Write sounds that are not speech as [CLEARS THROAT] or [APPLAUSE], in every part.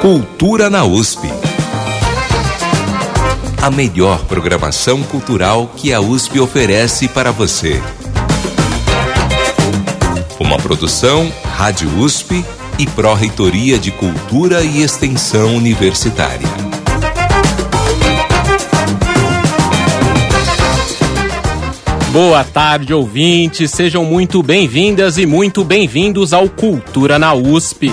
Cultura na USP. A melhor programação cultural que a USP oferece para você. Uma produção Rádio USP e Pró-Reitoria de Cultura e Extensão Universitária. Boa tarde, ouvintes. Sejam muito bem-vindas e muito bem-vindos ao Cultura na USP.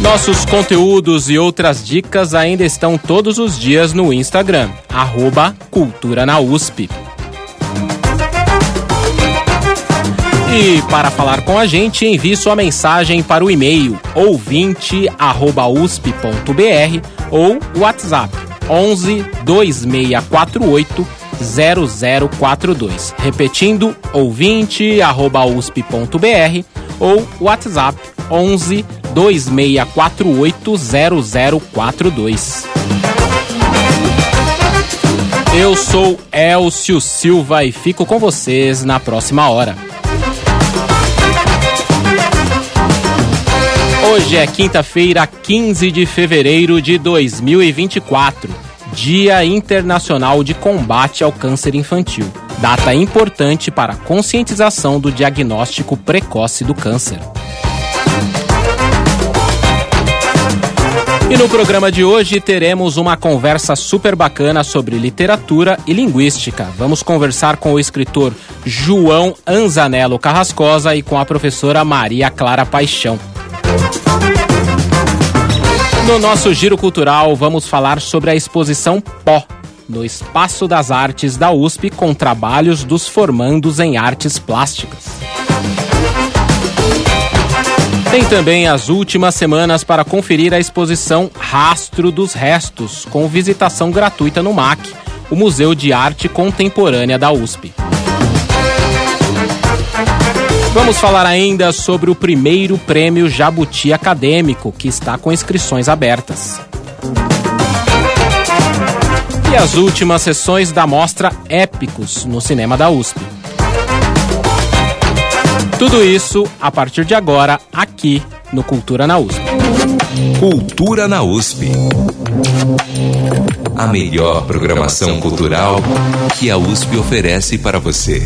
Nossos conteúdos e outras dicas ainda estão todos os dias no Instagram, arroba Cultura na USP. E para falar com a gente, envie sua mensagem para o e-mail ouvinte@usp.br ou WhatsApp 11 2648 0042. Repetindo, ouvinte@usp.br ou WhatsApp 11 2648 0042. Eu sou Elcio Silva e fico com vocês na próxima hora. Hoje é quinta-feira, 15 de fevereiro de 2024, Dia Internacional de Combate ao Câncer Infantil. Data importante para a conscientização do diagnóstico precoce do câncer. E no programa de hoje teremos uma conversa super bacana sobre literatura e linguística. Vamos conversar com o escritor João Anzanello Carrascosa e com a professora Maria Clara Paixão. No nosso giro cultural, vamos falar sobre a exposição Pó, no Espaço das Artes da USP, com trabalhos dos formandos em artes plásticas. Tem também as últimas semanas para conferir a exposição Rastro dos Restos, com visitação gratuita no MAC, o Museu de Arte Contemporânea da USP. Vamos falar ainda sobre o primeiro prêmio Jabuti Acadêmico, que está com inscrições abertas. E as últimas sessões da mostra Épicos no cinema da USP. Tudo isso a partir de agora, aqui no Cultura na USP. Cultura na USP. A melhor programação cultural que a USP oferece para você.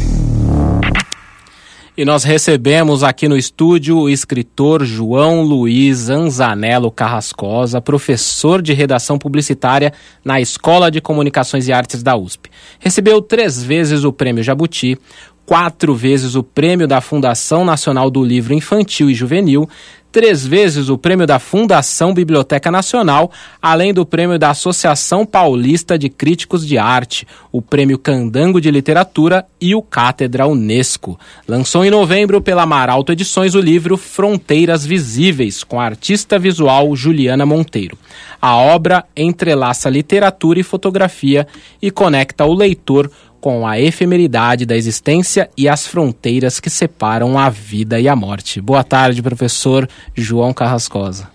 E nós recebemos aqui no estúdio o escritor João Luiz Anzanello Carrascosa, professor de redação publicitária na Escola de Comunicações e Artes da USP. Recebeu três vezes o Prêmio Jabuti, quatro vezes o prêmio da Fundação Nacional do Livro Infantil e Juvenil, três vezes o prêmio da Fundação Biblioteca Nacional, além do prêmio da Associação Paulista de Críticos de Arte, o prêmio Candango de Literatura e o Cátedra Unesco. Lançou em novembro pela Maralto Edições o livro Fronteiras Visíveis, com a artista visual Juliana Monteiro. A obra entrelaça literatura e fotografia e conecta o leitor com a efemeridade da existência e as fronteiras que separam a vida e a morte. Boa tarde, professor João Carrascosa.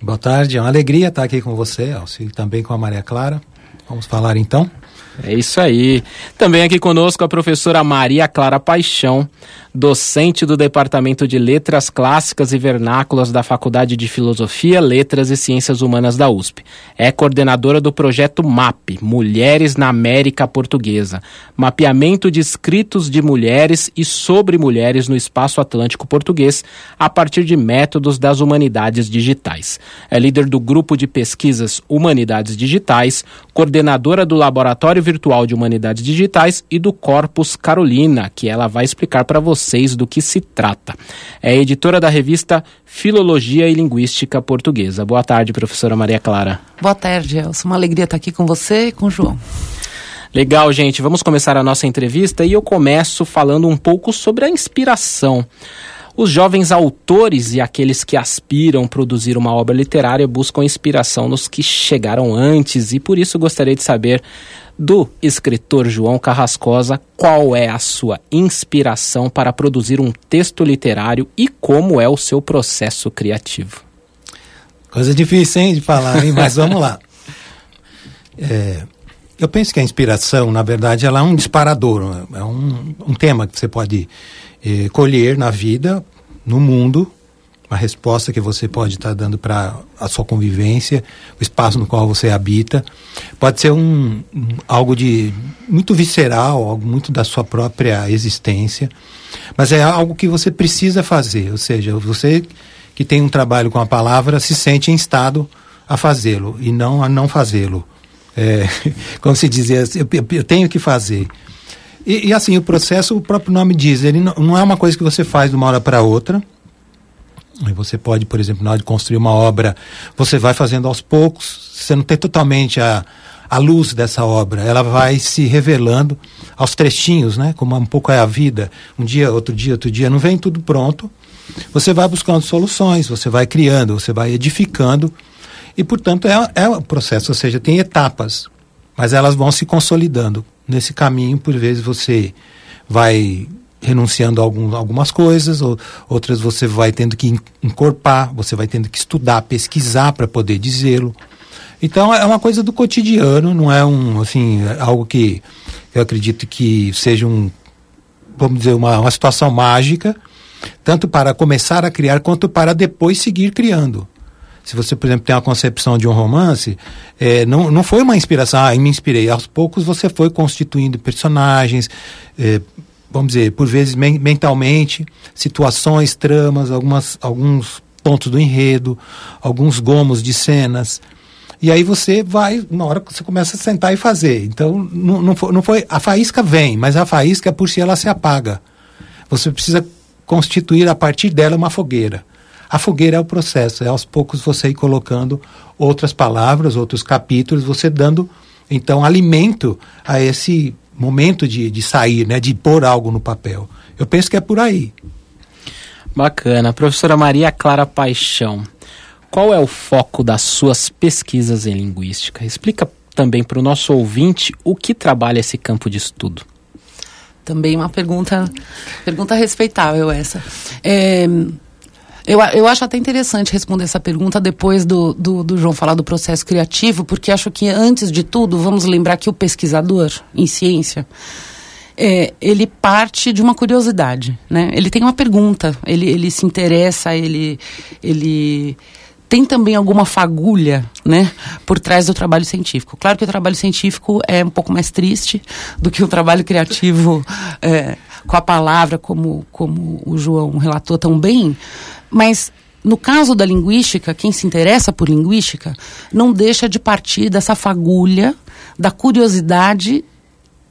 Boa tarde, é uma alegria estar aqui com você, Alci, e também com a Maria Clara. Vamos falar então? É isso aí. Também aqui conosco a professora Maria Clara Paixão, docente do Departamento de Letras Clássicas e Vernáculas da Faculdade de Filosofia, Letras e Ciências Humanas da USP. É coordenadora do projeto MAP, Mulheres na América Portuguesa, mapeamento de escritos de mulheres e sobre mulheres no espaço atlântico português a partir de métodos das humanidades digitais. É líder do grupo de pesquisas Humanidades Digitais, coordenadora do Laboratório Virtual de Humanidades Digitais e do Corpus Carolina, que ela vai explicar para vocês do que se trata. É editora da revista Filologia e Linguística Portuguesa. Boa tarde, professora Maria Clara. Boa tarde, Elson. Uma alegria estar aqui com você e com o João. Legal, gente. Vamos começar a nossa entrevista e eu começo falando um pouco sobre a inspiração. Os jovens autores e aqueles que aspiram a produzir uma obra literária buscam inspiração nos que chegaram antes e por isso gostaria de saber do escritor João Carrascosa qual é a sua inspiração para produzir um texto literário e como é o seu processo criativo. Coisa difícil, hein, de falar, hein? mas vamos lá. [LAUGHS] É, eu penso que a inspiração, na verdade, ela é um disparador, é um, um tema que você pode eh, colher na vida, no mundo, uma resposta que você pode estar tá dando para a sua convivência, o espaço no qual você habita. Pode ser um, um, algo de muito visceral, algo muito da sua própria existência, mas é algo que você precisa fazer, ou seja, você que tem um trabalho com a palavra se sente em estado a fazê-lo e não a não fazê-lo. É, [LAUGHS] como se dizia, eu, eu tenho que fazer. E, e, assim, o processo, o próprio nome diz, ele não, não é uma coisa que você faz de uma hora para outra. Você pode, por exemplo, na hora de construir uma obra, você vai fazendo aos poucos, você não tem totalmente a, a luz dessa obra, ela vai se revelando aos trechinhos, né? Como um pouco é a vida, um dia, outro dia, outro dia, não vem tudo pronto. Você vai buscando soluções, você vai criando, você vai edificando e, portanto, é, é um processo, ou seja, tem etapas, mas elas vão se consolidando. Nesse caminho, por vezes, você vai renunciando a algum, algumas coisas, ou, outras você vai tendo que encorpar, você vai tendo que estudar, pesquisar para poder dizê-lo. Então é uma coisa do cotidiano, não é um assim algo que eu acredito que seja um vamos dizer uma, uma situação mágica, tanto para começar a criar quanto para depois seguir criando. Se você, por exemplo, tem uma concepção de um romance, é, não, não foi uma inspiração, ah, me inspirei. Aos poucos você foi constituindo personagens, é, vamos dizer, por vezes men mentalmente, situações, tramas, algumas, alguns pontos do enredo, alguns gomos de cenas. E aí você vai, na hora que você começa a sentar e fazer. Então, não, não, foi, não foi. A faísca vem, mas a faísca por si ela se apaga. Você precisa constituir a partir dela uma fogueira. A fogueira é o processo, é aos poucos você ir colocando outras palavras, outros capítulos, você dando então alimento a esse momento de, de sair, né, de pôr algo no papel. Eu penso que é por aí. Bacana. Professora Maria Clara Paixão, qual é o foco das suas pesquisas em linguística? Explica também para o nosso ouvinte o que trabalha esse campo de estudo. Também uma pergunta, pergunta respeitável essa. É, eu, eu acho até interessante responder essa pergunta depois do, do, do, João falar do processo criativo, porque acho que, antes de tudo, vamos lembrar que o pesquisador em ciência. É, ele parte de uma curiosidade, né? Ele tem uma pergunta, ele, ele se interessa, ele, ele tem também alguma fagulha, né, por trás do trabalho científico. Claro que o trabalho científico é um pouco mais triste do que o trabalho criativo é, com a palavra, como, como o João relatou tão bem, mas no caso da linguística, quem se interessa por linguística não deixa de partir dessa fagulha da curiosidade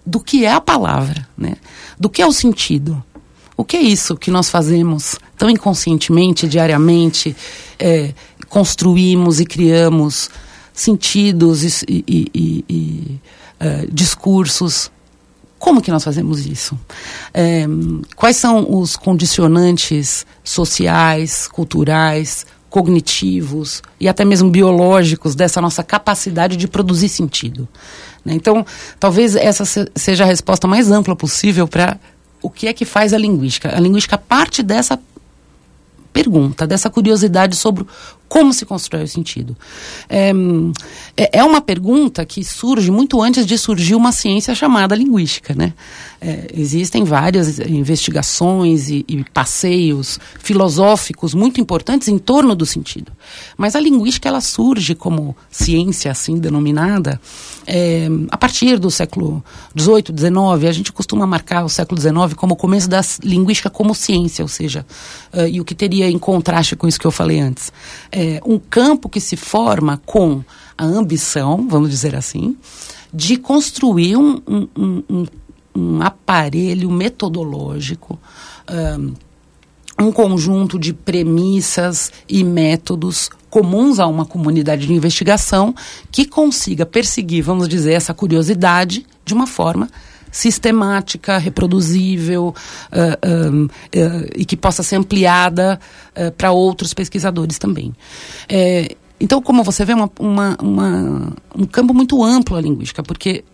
do que é a palavra, né? do que é o sentido. O que é isso que nós fazemos tão inconscientemente, diariamente, é, construímos e criamos sentidos e, e, e, e uh, discursos como que nós fazemos isso? É, quais são os condicionantes sociais, culturais, cognitivos e até mesmo biológicos dessa nossa capacidade de produzir sentido? Né? Então, talvez essa seja a resposta mais ampla possível para o que é que faz a linguística. A linguística parte dessa pergunta, dessa curiosidade sobre como se constrói o sentido. É, é, é uma pergunta que surge muito antes de surgir uma ciência chamada linguística. Né? É, existem várias investigações e, e, passeios filosóficos muito importantes em torno do sentido. Mas a linguística ela surge como ciência assim denominada é, a partir do século XVIII, XIX. A gente costuma marcar o século XIX como o começo da linguística como ciência, ou seja, uh, e o que teria em contraste com isso que eu falei antes é, um campo que se forma com a ambição, vamos dizer assim, de construir um, um, um, um aparelho metodológico, um, um conjunto de premissas e métodos comuns a uma comunidade de investigação que consiga perseguir, vamos dizer, essa curiosidade de uma forma sistemática, reproduzível uh, uh, e que possa ser ampliada para outros pesquisadores também. É, então, como você vê, uma, uma, uma, um campo muito amplo a linguística, porque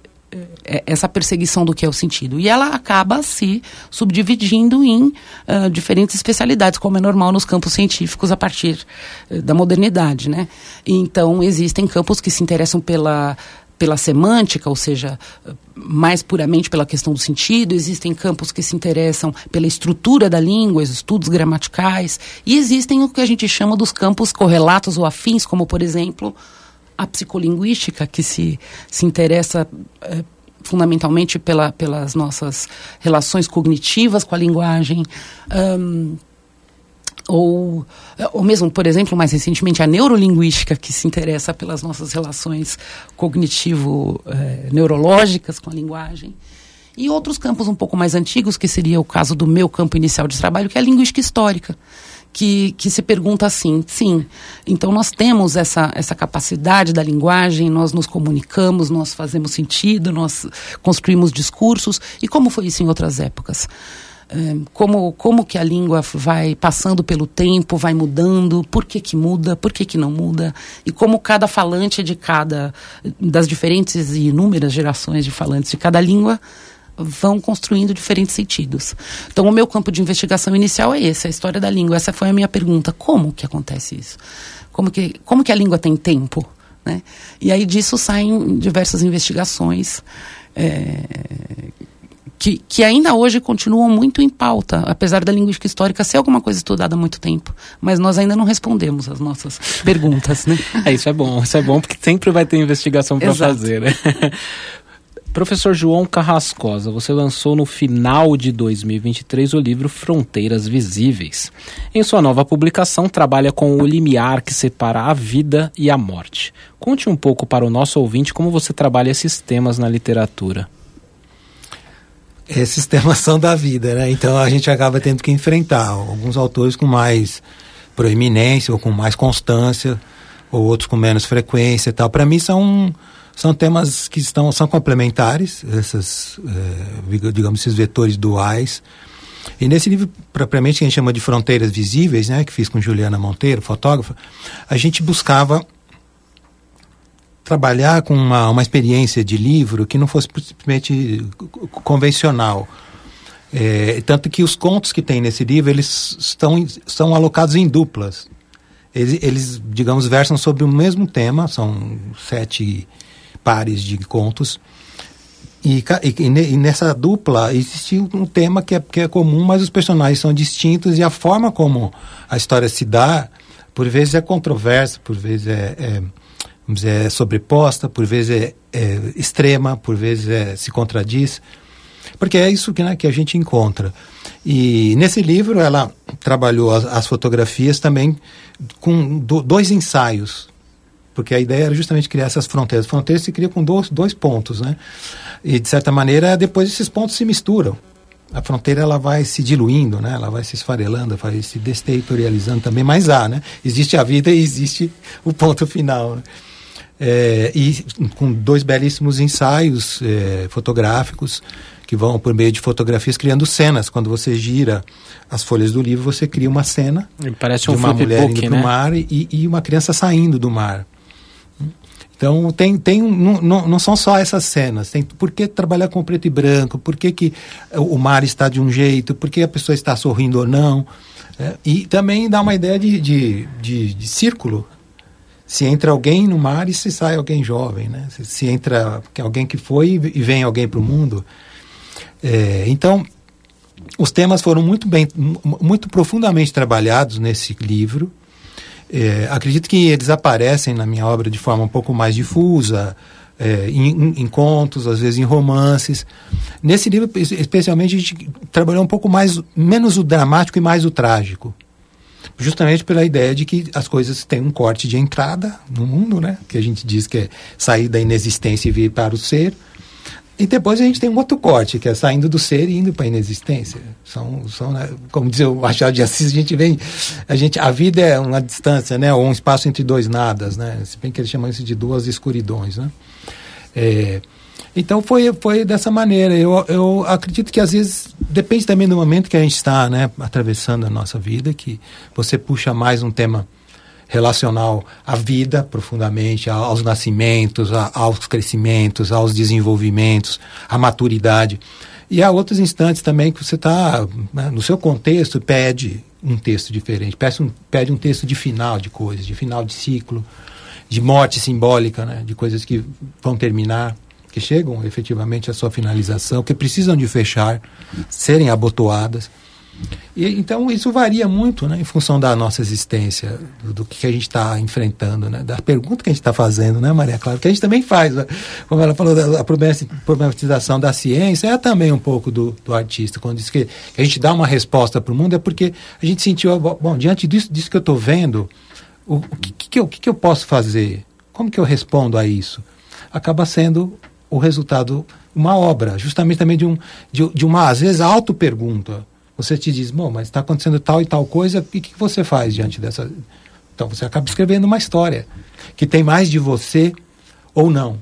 é, essa perseguição do que é o sentido. E ela acaba se subdividindo em uh, diferentes especialidades, como é normal nos campos científicos a partir uh, da modernidade. Né? Então, existem campos que se interessam pela, pela semântica, ou seja, mais puramente pela questão do sentido, existem campos que se interessam pela estrutura da língua, estudos gramaticais, e existem o que a gente chama dos campos correlatos ou afins, como, por exemplo, a psicolinguística, que se, se interessa é, fundamentalmente pela, pelas nossas relações cognitivas com a linguagem. Um, ou, ou mesmo, por exemplo, mais recentemente, a neurolinguística, que se interessa pelas nossas relações cognitivo-neurológicas com a linguagem. E outros campos um pouco mais antigos, que seria o caso do meu campo inicial de trabalho, que é a linguística histórica que, que se pergunta assim, sim, então nós temos essa, essa capacidade da linguagem, nós nos comunicamos, nós fazemos sentido, nós construímos discursos, e como foi isso em outras épocas? É, como, como que a língua vai passando pelo tempo, vai mudando, por que que muda, por que que não muda, e como cada falante de cada, das diferentes e inúmeras gerações de falantes de cada língua vão construindo diferentes sentidos. Então, o meu campo de investigação inicial é esse, a história da língua. Essa foi a minha pergunta. Como que acontece isso? Como que, como que a língua tem tempo? Né? E aí disso saem diversas investigações é, que, que ainda hoje continuam muito em pauta, apesar da linguística histórica ser alguma coisa estudada há muito tempo. Mas nós ainda não respondemos as nossas [LAUGHS] perguntas. Né? [LAUGHS] É, isso é bom, isso é bom porque sempre vai ter investigação para fazer. Né? [LAUGHS] Professor João Carrascosa, você lançou no final de 2023 o livro Fronteiras Visíveis. Em sua nova publicação, trabalha com o limiar que separa a vida e a morte. Conte um pouco para o nosso ouvinte como você trabalha esses temas na literatura. Esses temas são da vida, né? Então a gente acaba tendo que enfrentar alguns autores com mais proeminência ou com mais constância, ou outros com menos frequência e tal. Para mim são são temas que estão, são complementares, essas, é, digamos, esses vetores duais. E nesse livro, propriamente, que a gente chama de Fronteiras Visíveis, né, que fiz com Juliana Monteiro, fotógrafa, a gente buscava trabalhar com uma, uma experiência de livro que não fosse simplesmente convencional. É, tanto que os contos que tem nesse livro, eles estão, são alocados em duplas. Eles, eles, digamos, versam sobre o mesmo tema, são sete pares de contos. E, e, e, nessa dupla existe um tema que é, que é comum, mas os personagens são distintos e a forma como a história se dá, por vezes é controversa, por vezes é, é, dizer, é sobreposta, por vezes é, é, extrema, por vezes é, se contradiz. Porque é isso que, né, que a gente encontra. E nesse livro ela trabalhou as, as fotografias também com do, dois ensaios porque a ideia era justamente criar essas fronteiras. Fronteiras se cria com dois, dois pontos, né? E de certa maneira depois esses pontos se misturam. A fronteira ela vai se diluindo, né? Ela vai se esfarelando, vai se desterritorializando também, mas há, né? Existe a vida e existe o ponto final. Né? É, e com dois belíssimos ensaios é, fotográficos que vão por meio de fotografias criando cenas. Quando você gira as folhas do livro, você cria uma cena Parece de um uma mulher indo para o né? mar e, e uma criança saindo do mar. Então, tem, tem não, não, não são só essas cenas. Tem por que trabalhar com preto e branco, por que, que o mar está de um jeito, por que a pessoa está sorrindo ou não. É, e também dá uma ideia de, de, de, de, círculo. Se entra alguém no mar e se sai alguém jovem, né? Se, se entra alguém que foi e vem alguém para o mundo. É, então, os temas foram muito bem, muito profundamente trabalhados nesse livro. É, acredito que eles aparecem na minha obra de forma um pouco mais difusa, é, em, em, contos, às vezes em romances. Nesse livro, especialmente, a gente trabalhou um pouco mais, menos o dramático e mais o trágico. Justamente pela ideia de que as coisas têm um corte de entrada no mundo, né? Que a gente diz que é sair da inexistência e vir para o ser. E depois a gente tem um outro corte, que é saindo do ser e indo para a inexistência. São, são né, como diz o Machado de Assis, a gente vem. A, gente, a vida é uma distância, né? Ou um espaço entre dois nadas, né? Se bem que eles chamam isso de duas escuridões, né? É, Então foi, foi dessa maneira. Eu, eu acredito que às vezes depende também do momento que a gente está né, atravessando a nossa vida, que você puxa mais um tema relacional à vida profundamente, aos nascimentos, aos crescimentos, aos desenvolvimentos, à maturidade. E há outros instantes também que você está, né, no seu contexto, pede um texto diferente, pede um, pede um texto de final de coisas, de final de ciclo, de morte simbólica, né, de coisas que vão terminar que chegam efetivamente à sua finalização, que precisam de fechar, serem abotoadas. E, então isso varia muito né, em função da nossa existência, do, do que a gente está enfrentando, né, da pergunta que a gente está fazendo, né, Maria Clara? Que a gente também faz, né? como ela falou, a problematização da ciência é também um pouco do, do artista. Quando diz que, que, a gente dá uma resposta para o mundo, é porque a gente sentiu, bom, diante disso, disso que eu estou vendo, o, o, que, que, eu, que, que eu posso fazer? Como que eu respondo a isso? Acaba sendo o resultado, uma obra, justamente também de, um, de, de uma, às vezes, auto-pergunta. Você te diz, bom, mas está acontecendo tal e tal coisa, e o que, que você faz diante dessa. Então você acaba escrevendo uma história que tem mais de você ou não.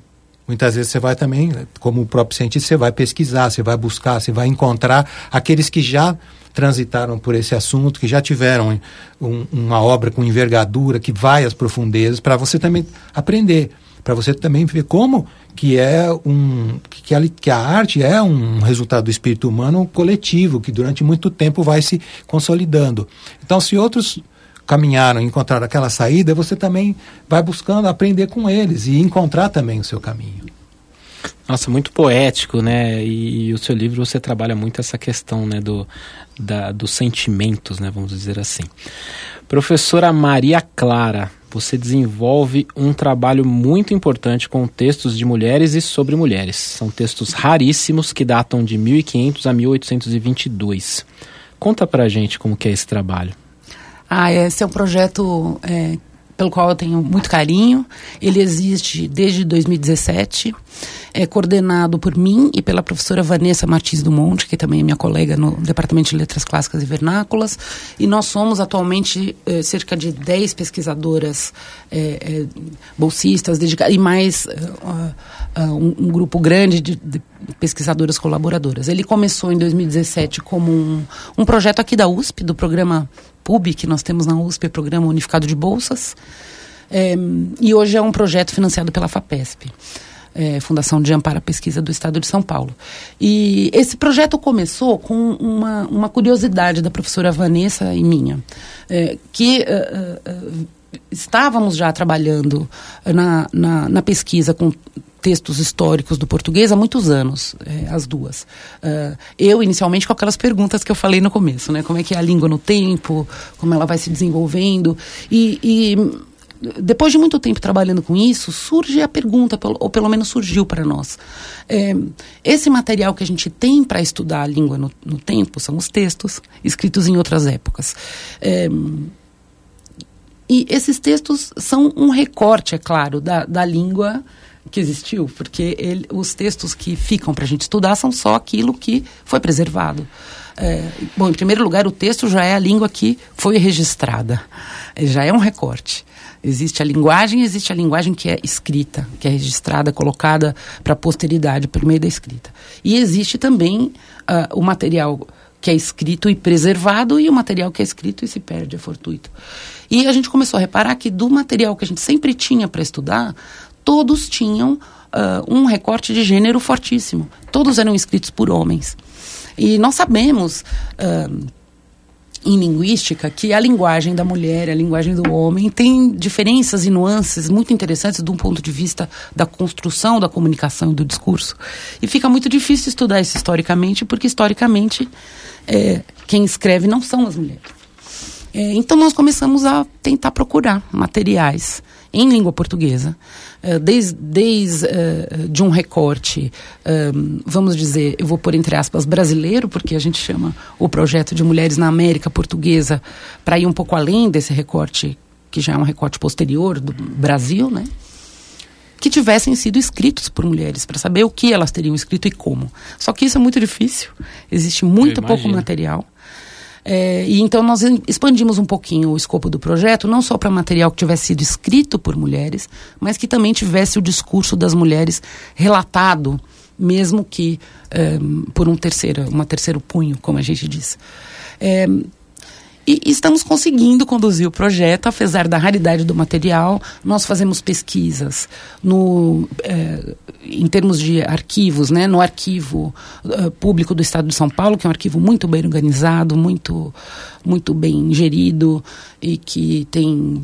Muitas vezes você vai também, como o próprio cientista, você vai pesquisar, você vai buscar, você vai encontrar aqueles que já transitaram por esse assunto, que já tiveram um, uma obra com envergadura, que vai às profundezas, para você também aprender para você também ver como que é um que a, que a arte é um resultado do espírito humano coletivo que durante muito tempo vai se consolidando. Então, se outros caminharam, encontraram aquela saída, você também vai buscando aprender com eles e encontrar também o seu caminho. Nossa, muito poético, né? E, e, o seu livro você trabalha muito essa questão, né, do, da, dos sentimentos, né, vamos dizer assim. Professora Maria Clara, você desenvolve um trabalho muito importante com textos de mulheres e sobre mulheres. São textos raríssimos que datam de 1500 a 1822. Conta pra gente como que é esse trabalho. Ah, esse é um projeto é, pelo qual eu tenho muito carinho. Ele existe desde 2017 é coordenado por mim e pela professora Vanessa Martins do Monte, que também é minha colega no Departamento de Letras Clássicas e Vernáculas. E nós somos atualmente eh, cerca de 10 pesquisadoras eh, eh, bolsistas dedicadas, e mais um, um, grupo grande de, de, pesquisadoras colaboradoras. Ele começou em 2017 como um, um projeto aqui da USP, do programa PUB, que nós temos na USP, Programa Unificado de Bolsas. e hoje é um projeto financiado pela FAPESP é, Fundação de Amparo à Pesquisa do Estado de São Paulo. E esse projeto começou com uma, uma curiosidade da professora Vanessa e minha, é, que uh, uh, estávamos já trabalhando na, na, na, pesquisa com textos históricos do português há muitos anos, é, as duas. Uh, eu, inicialmente, com aquelas perguntas que eu falei no começo, né? Como é que é a língua no tempo, como ela vai se desenvolvendo. E, e depois de muito tempo trabalhando com isso, surge a pergunta, ou pelo menos surgiu para nós. É, esse material que a gente tem para estudar a língua no, no, tempo são os textos escritos em outras épocas. É, e esses textos são um recorte, é claro, da, da língua que existiu, porque ele, os textos que ficam para a gente estudar são só aquilo que foi preservado. É, bom, em primeiro lugar, o texto já é a língua que foi registrada, já é um recorte. Existe a linguagem, existe a linguagem que é escrita, que é registrada, colocada para a posteridade por meio da escrita. E existe também uh, o material que é escrito e preservado e o material que é escrito e se perde, é fortuito. E a gente começou a reparar que do material que a gente sempre tinha para estudar, todos tinham uh, um recorte de gênero fortíssimo. Todos eram escritos por homens. E nós sabemos. Uh, em linguística que a linguagem da mulher, a linguagem do homem tem diferenças e nuances muito interessantes de um ponto de vista da construção da comunicação e do discurso. E fica muito difícil estudar isso historicamente, porque historicamente é, quem escreve não são as mulheres. É, então nós começamos a tentar procurar materiais em língua portuguesa, desde, desde uh, de um recorte, vamos dizer, eu vou pôr entre aspas, brasileiro, porque a gente chama o projeto de Mulheres na América Portuguesa para ir um pouco além desse recorte, que já é um recorte posterior do Brasil, né? que tivessem sido escritos por mulheres, para saber o que elas teriam escrito e como. Só que isso é muito difícil, existe muito pouco material. É, e então nós expandimos um pouquinho o escopo do projeto, não só para material que tivesse sido escrito por mulheres, mas que também tivesse o discurso das mulheres relatado, mesmo que é, por um terceiro, uma terceiro punho, como a gente diz. É, e estamos conseguindo conduzir o projeto, apesar da raridade do material. Nós fazemos pesquisas no, é, em termos de arquivos, né, no arquivo uh, público do Estado de São Paulo, que é um arquivo muito bem organizado, muito, muito bem gerido e que tem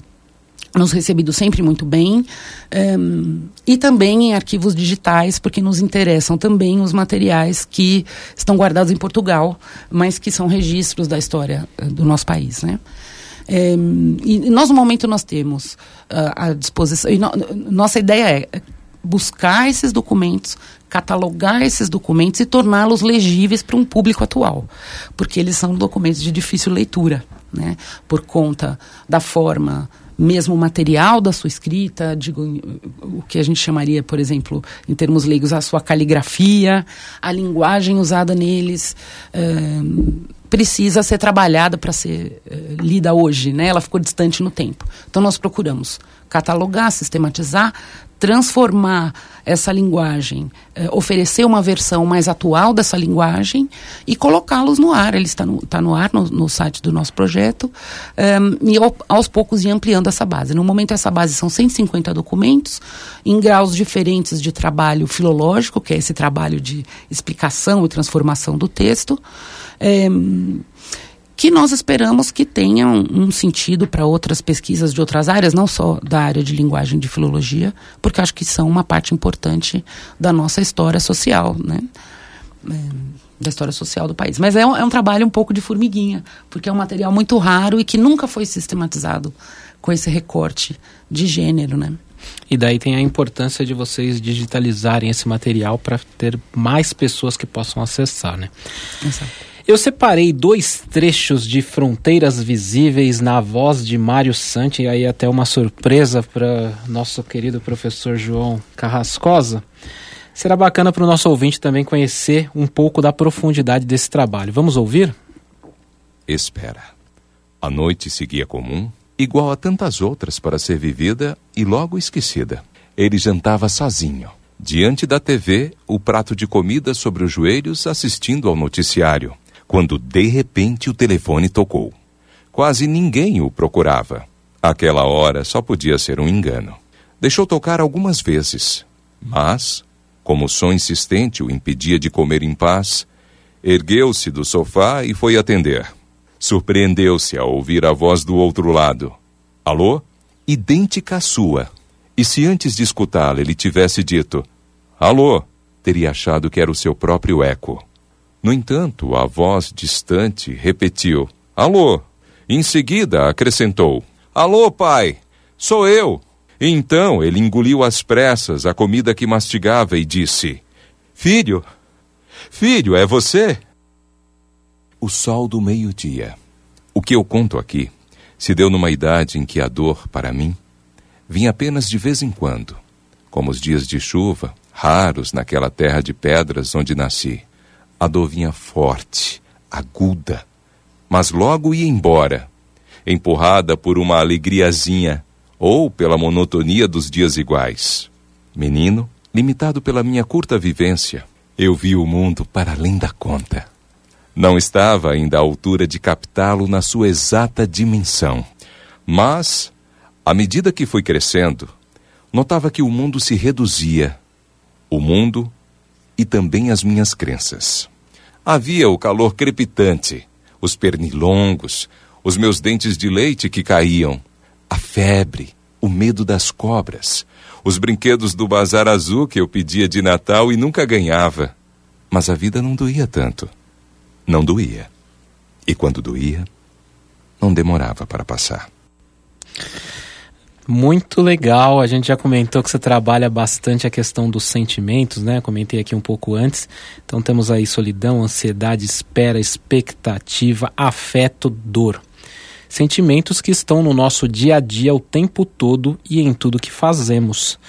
nos recebido sempre muito bem, um, ehm, e também em arquivos digitais, porque nos interessam também os materiais que estão guardados em Portugal, mas que são registros da história uh, do nosso país, né? Ehm, e nós, no momento, nós temos uh, à disposição... E no, nossa ideia é buscar esses documentos, catalogar esses documentos e torná-los legíveis para um público atual, porque eles são documentos de difícil leitura, né? Por conta da forma mesmo material da sua escrita, digo, o que a gente chamaria, por exemplo, em termos leigos, a sua caligrafia, a linguagem usada neles. Precisa ser trabalhada para ser uh, lida hoje, né? Ela ficou distante no tempo. Então nós procuramos catalogar, sistematizar, transformar essa linguagem, eh, oferecer uma versão mais atual dessa linguagem e colocá-los no ar. Ele está no, está no ar no, no site do nosso projeto um, e ao, aos poucos ir ampliando essa base. No momento, essa base são 150 documentos em graus diferentes de trabalho filológico, que é esse trabalho de explicação e transformação do texto. Um, que nós esperamos que tenham um sentido para outras pesquisas de outras áreas, não só da área de linguagem de filologia, porque acho que são uma parte importante da nossa história social, né? É, da história social do país. Mas é um, é um trabalho um pouco de formiguinha, porque é um material muito raro e que nunca foi sistematizado com esse recorte de gênero, né? E daí tem a importância de vocês digitalizarem esse material para ter mais pessoas que possam acessar, né? Exato. Eu separei dois trechos de Fronteiras Visíveis na voz de Mário Santi, e aí até uma surpresa para nosso querido professor João Carrascosa. Será bacana para o nosso ouvinte também conhecer um pouco da profundidade desse trabalho. Vamos ouvir? Espera. A noite seguia comum, igual a tantas outras para ser vivida e logo esquecida. Ele jantava sozinho, diante da TV, o prato de comida sobre os joelhos, assistindo ao noticiário quando de repente o telefone tocou. Quase ninguém o procurava. Aquela hora só podia ser um engano. Deixou tocar algumas vezes, mas, como o som insistente o impedia de comer em paz, ergueu-se do sofá e foi atender. Surpreendeu-se ao ouvir a voz do outro lado. Alô? Idêntica à sua. E se antes de escutá-la ele tivesse dito: Alô? teria achado que era o seu próprio eco. No entanto, a voz distante repetiu: Alô! Em seguida acrescentou: Alô, pai! Sou eu! Então ele engoliu às pressas a comida que mastigava e disse: Filho! Filho, é você? O sol do meio-dia. O que eu conto aqui se deu numa idade em que a dor, para mim, vinha apenas de vez em quando, como os dias de chuva, raros naquela terra de pedras onde nasci. A dor vinha forte, aguda, mas logo ia embora, empurrada por uma alegriazinha ou pela monotonia dos dias iguais. Menino, limitado pela minha curta vivência, eu vi o mundo para além da conta. Não estava ainda à altura de captá-lo na sua exata dimensão, mas, à medida que fui crescendo, notava que o mundo se reduzia. O mundo e também as minhas crenças. Havia o calor crepitante, os pernilongos, os meus dentes de leite que caíam, a febre, o medo das cobras, os brinquedos do bazar azul que eu pedia de Natal e nunca ganhava. Mas a vida não doía tanto. Não doía. E quando doía, não demorava para passar. Muito legal. A gente já comentou que você trabalha bastante a questão dos sentimentos, né? Comentei aqui um pouco antes. Então temos aí solidão, ansiedade, espera, expectativa, afeto, dor. Sentimentos que estão no nosso dia a dia o tempo todo e em tudo que fazemos.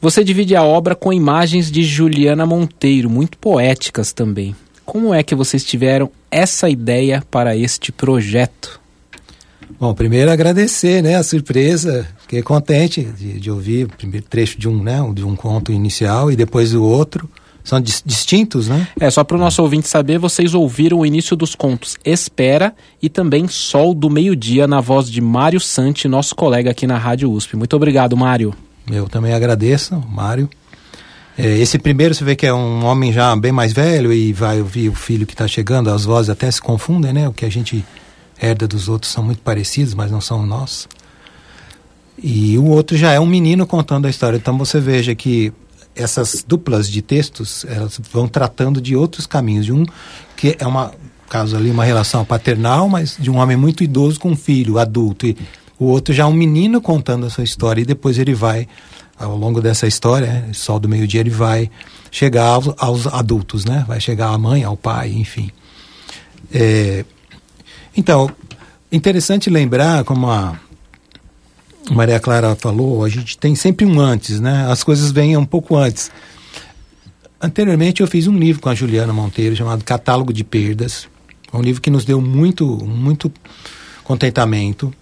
Você divide a obra com imagens de Juliana Monteiro, muito poéticas também. Como é que vocês tiveram essa ideia para este projeto? Bom, primeiro agradecer, né, a surpresa. Fiquei contente de, de ouvir o primeiro trecho de um, né, de um conto inicial e depois o outro. São dis distintos, né? É, só para o nosso ouvinte saber, vocês ouviram o início dos contos Espera e também Sol do Meio-Dia na voz de Mário Santi, nosso colega aqui na Rádio USP. Muito obrigado, Mário. Eu também agradeço, Mário. É, esse primeiro você vê que é um homem já bem mais velho e vai ouvir o filho que está chegando, as vozes até se confundem, né? O que a gente herda dos outros são muito parecidos, mas não são nós. E o outro já é um menino contando a história. Então você veja que essas duplas de textos, elas vão tratando de outros caminhos. De um que é uma, caso ali, uma relação paternal, mas de um homem muito idoso com um filho adulto. E o outro já é um menino contando a sua história e depois ele vai, ao longo dessa história, né, Sol do Meio-Dia, ele vai chegar aos, aos, adultos, né? Vai chegar à mãe, ao pai, enfim. É, então, interessante lembrar como a Maria Clara falou, a gente tem sempre um antes, né? As coisas vêm um pouco antes. Anteriormente eu fiz um livro com a Juliana Monteiro chamado Catálogo de Perdas. um livro que nos deu muito, muito contentamento.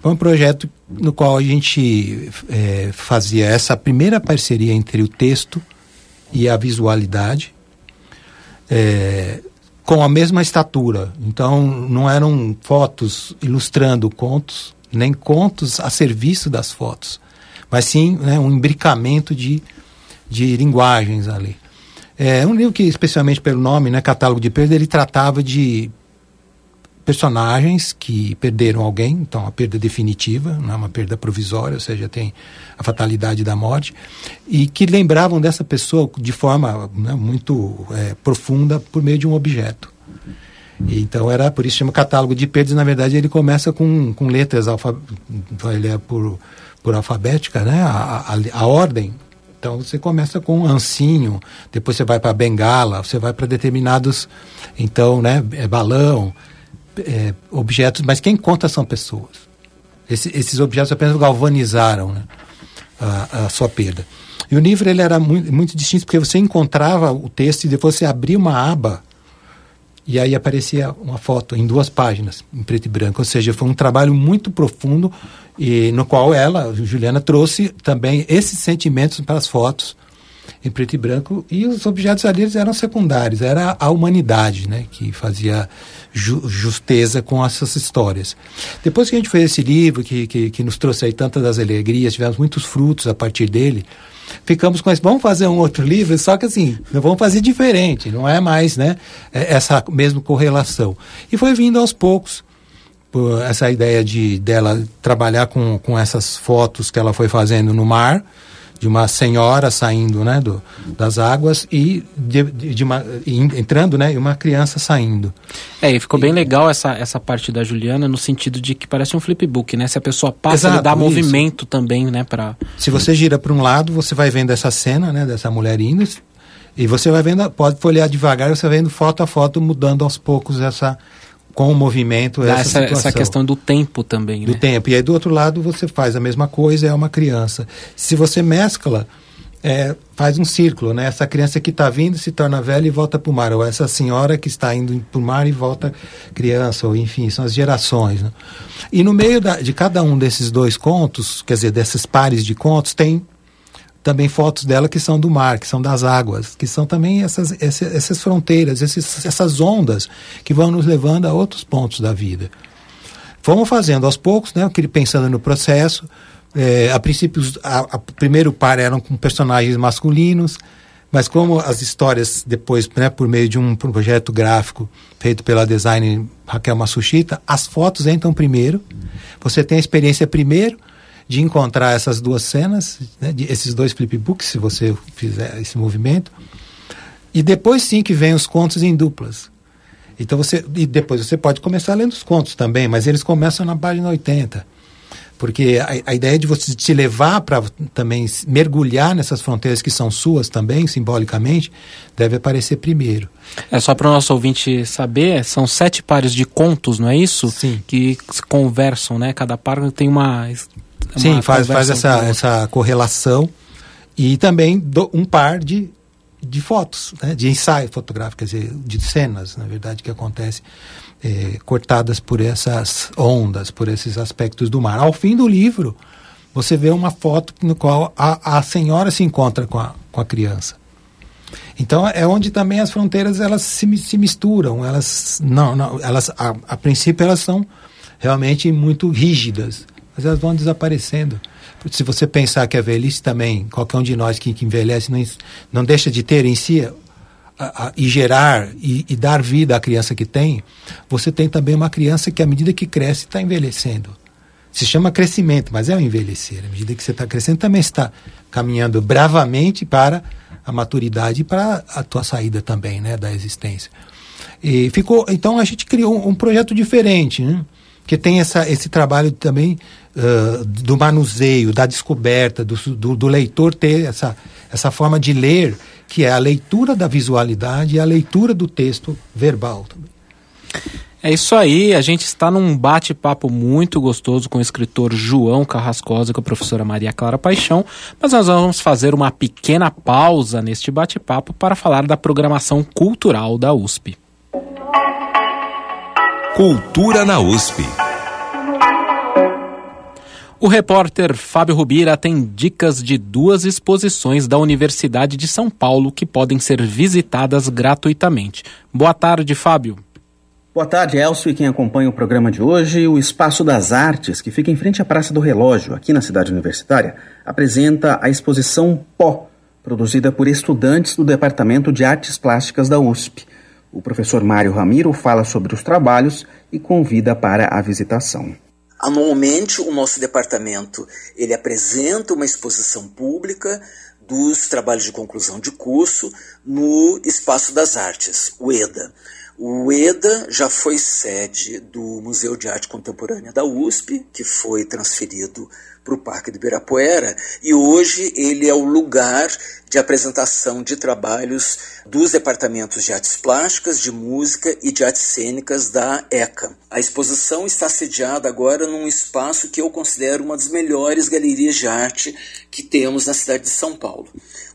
Foi um projeto no qual a gente é, fazia essa primeira parceria entre o texto e a visualidade, é, com a mesma estatura. Então, não eram fotos ilustrando contos, nem contos a serviço das fotos, mas sim né, um imbricamento de, de linguagens ali. É um livro que, especialmente pelo nome, né, Catálogo de Perda, ele tratava de personagens que perderam alguém, então a perda definitiva, não é uma perda provisória, ou seja, tem a fatalidade da morte, e que lembravam dessa pessoa de forma né, muito é, profunda por meio de um objeto. Então era por isso chama catálogo de perdas. Na verdade ele começa com, com letras alfa, ele é por, por alfabética, né? A, a, a ordem. Então você começa com ancinho, depois você vai para bengala, você vai para determinados, então, né? É balão, é, objetos. Mas quem conta são pessoas. Esse, esses objetos apenas galvanizaram né? a, a sua perda. E o livro ele era muito, muito distinto porque você encontrava o texto e depois você abria uma aba e aí aparecia uma foto em duas páginas, em preto e branco. Ou seja, foi um trabalho muito profundo e no qual ela, Juliana, trouxe também esses sentimentos para as fotos em preto e branco e os objetos ali eram secundários, era a humanidade né, que fazia ju justeza com essas histórias. Depois que a gente fez esse livro, que, que, que nos trouxe aí tantas das alegrias, tivemos muitos frutos a partir dele, ficamos com esse, vamos fazer um outro livro, só que assim, vamos fazer diferente, não é mais né, é, essa mesma correlação. E foi vindo aos poucos, essa ideia de dela trabalhar com, com essas fotos que ela foi fazendo no mar, de uma senhora saindo né, do, das águas e, de, de, de uma, entrando né, e uma criança saindo. É, e ficou bem legal essa, essa parte da Juliana no sentido de que parece um flipbook, né? Se a pessoa passa, Exato, ele dá isso. movimento também, né? Pra... Se você gira para um lado, você vai vendo essa cena né, dessa mulher indo e você vai vendo, pode folhear devagar, você vai vendo foto a foto mudando aos poucos essa com o movimento essa, essa, essa, questão do tempo também do né? tempo. E aí do outro lado você faz a mesma coisa é uma criança. Se você mescla é, faz um círculo né? Essa criança que está vindo se torna velha e volta para o mar. Ou essa senhora que está indo para o mar e volta criança ou enfim são as gerações né? e no meio da, de cada um desses dois contos quer dizer desses pares de contos tem também fotos dela que são do mar, que são das águas, que são também essas, essas, essas fronteiras, esses, essas ondas que vão nos levando a outros pontos da vida. Fomos fazendo aos poucos, né, pensando no processo. É, a princípio, o primeiro par eram com personagens masculinos, mas como as histórias depois, né, por meio de um projeto gráfico feito pela designer Raquel Massuchita, as fotos entram primeiro. Você tem a experiência primeiro, de encontrar essas duas cenas, né, de, esses dois flipbooks, se você fizer esse movimento. E depois sim que vem os contos em duplas. Então você e depois você pode começar lendo os contos também, mas eles começam na página 80. Porque a, a ideia de você te levar para também mergulhar nessas fronteiras que são suas também, simbolicamente, deve aparecer primeiro. É só para o nosso ouvinte saber, são sete pares de contos, não é isso? Sim. Que conversam, né? Cada par tem uma Sim, faz, faz essa, essa correlação. E também do, um par de, de fotos, né, de ensaios fotográficos, de cenas, na verdade, que acontecem é, cortadas por essas ondas, por esses aspectos do mar. Ao fim do livro, você vê uma foto no qual a, a senhora se encontra com a, com a criança. Então é onde também as fronteiras elas se, se misturam, elas não, não elas a, a princípio elas são realmente muito rígidas, mas elas vão desaparecendo. Se você pensar que a velhice também, qualquer um de nós que, que envelhece não, não deixa de ter em si a, a, e gerar e, e, dar vida à criança que tem, você tem também uma criança que, à medida que cresce, está envelhecendo. Se chama crescimento, mas é o envelhecer. À medida que você está crescendo, também está caminhando bravamente para a maturidade e para a tua saída também né, da existência. E ficou, então a gente criou um, um projeto diferente, né, que tem essa, esse trabalho também uh, do manuseio, da descoberta, do, do, do leitor ter essa, essa forma de ler que é a leitura da visualidade e a leitura do texto verbal também. É isso aí, a gente está num bate-papo muito gostoso com o escritor João Carrascosa, com a professora Maria Clara Paixão, mas nós vamos fazer uma pequena pausa neste bate-papo para falar da programação cultural da USP. Cultura na USP. O repórter Fábio Rubira tem dicas de duas exposições da Universidade de São Paulo que podem ser visitadas gratuitamente. Boa tarde, Fábio. Boa tarde, Elcio e quem acompanha o programa de hoje. O Espaço das Artes, que fica em frente à Praça do Relógio, aqui na cidade universitária, apresenta a exposição Pó, produzida por estudantes do Departamento de Artes Plásticas da USP. O professor Mário Ramiro fala sobre os trabalhos e convida para a visitação. Anualmente, o nosso departamento ele apresenta uma exposição pública dos trabalhos de conclusão de curso no Espaço das Artes, o EDA. O EDA já foi sede do Museu de Arte Contemporânea da USP, que foi transferido para o Parque do Ibirapuera, e hoje ele é o lugar de apresentação de trabalhos dos departamentos de artes plásticas, de música e de artes cênicas da ECA. A exposição está sediada agora num espaço que eu considero uma das melhores galerias de arte que temos na cidade de São Paulo.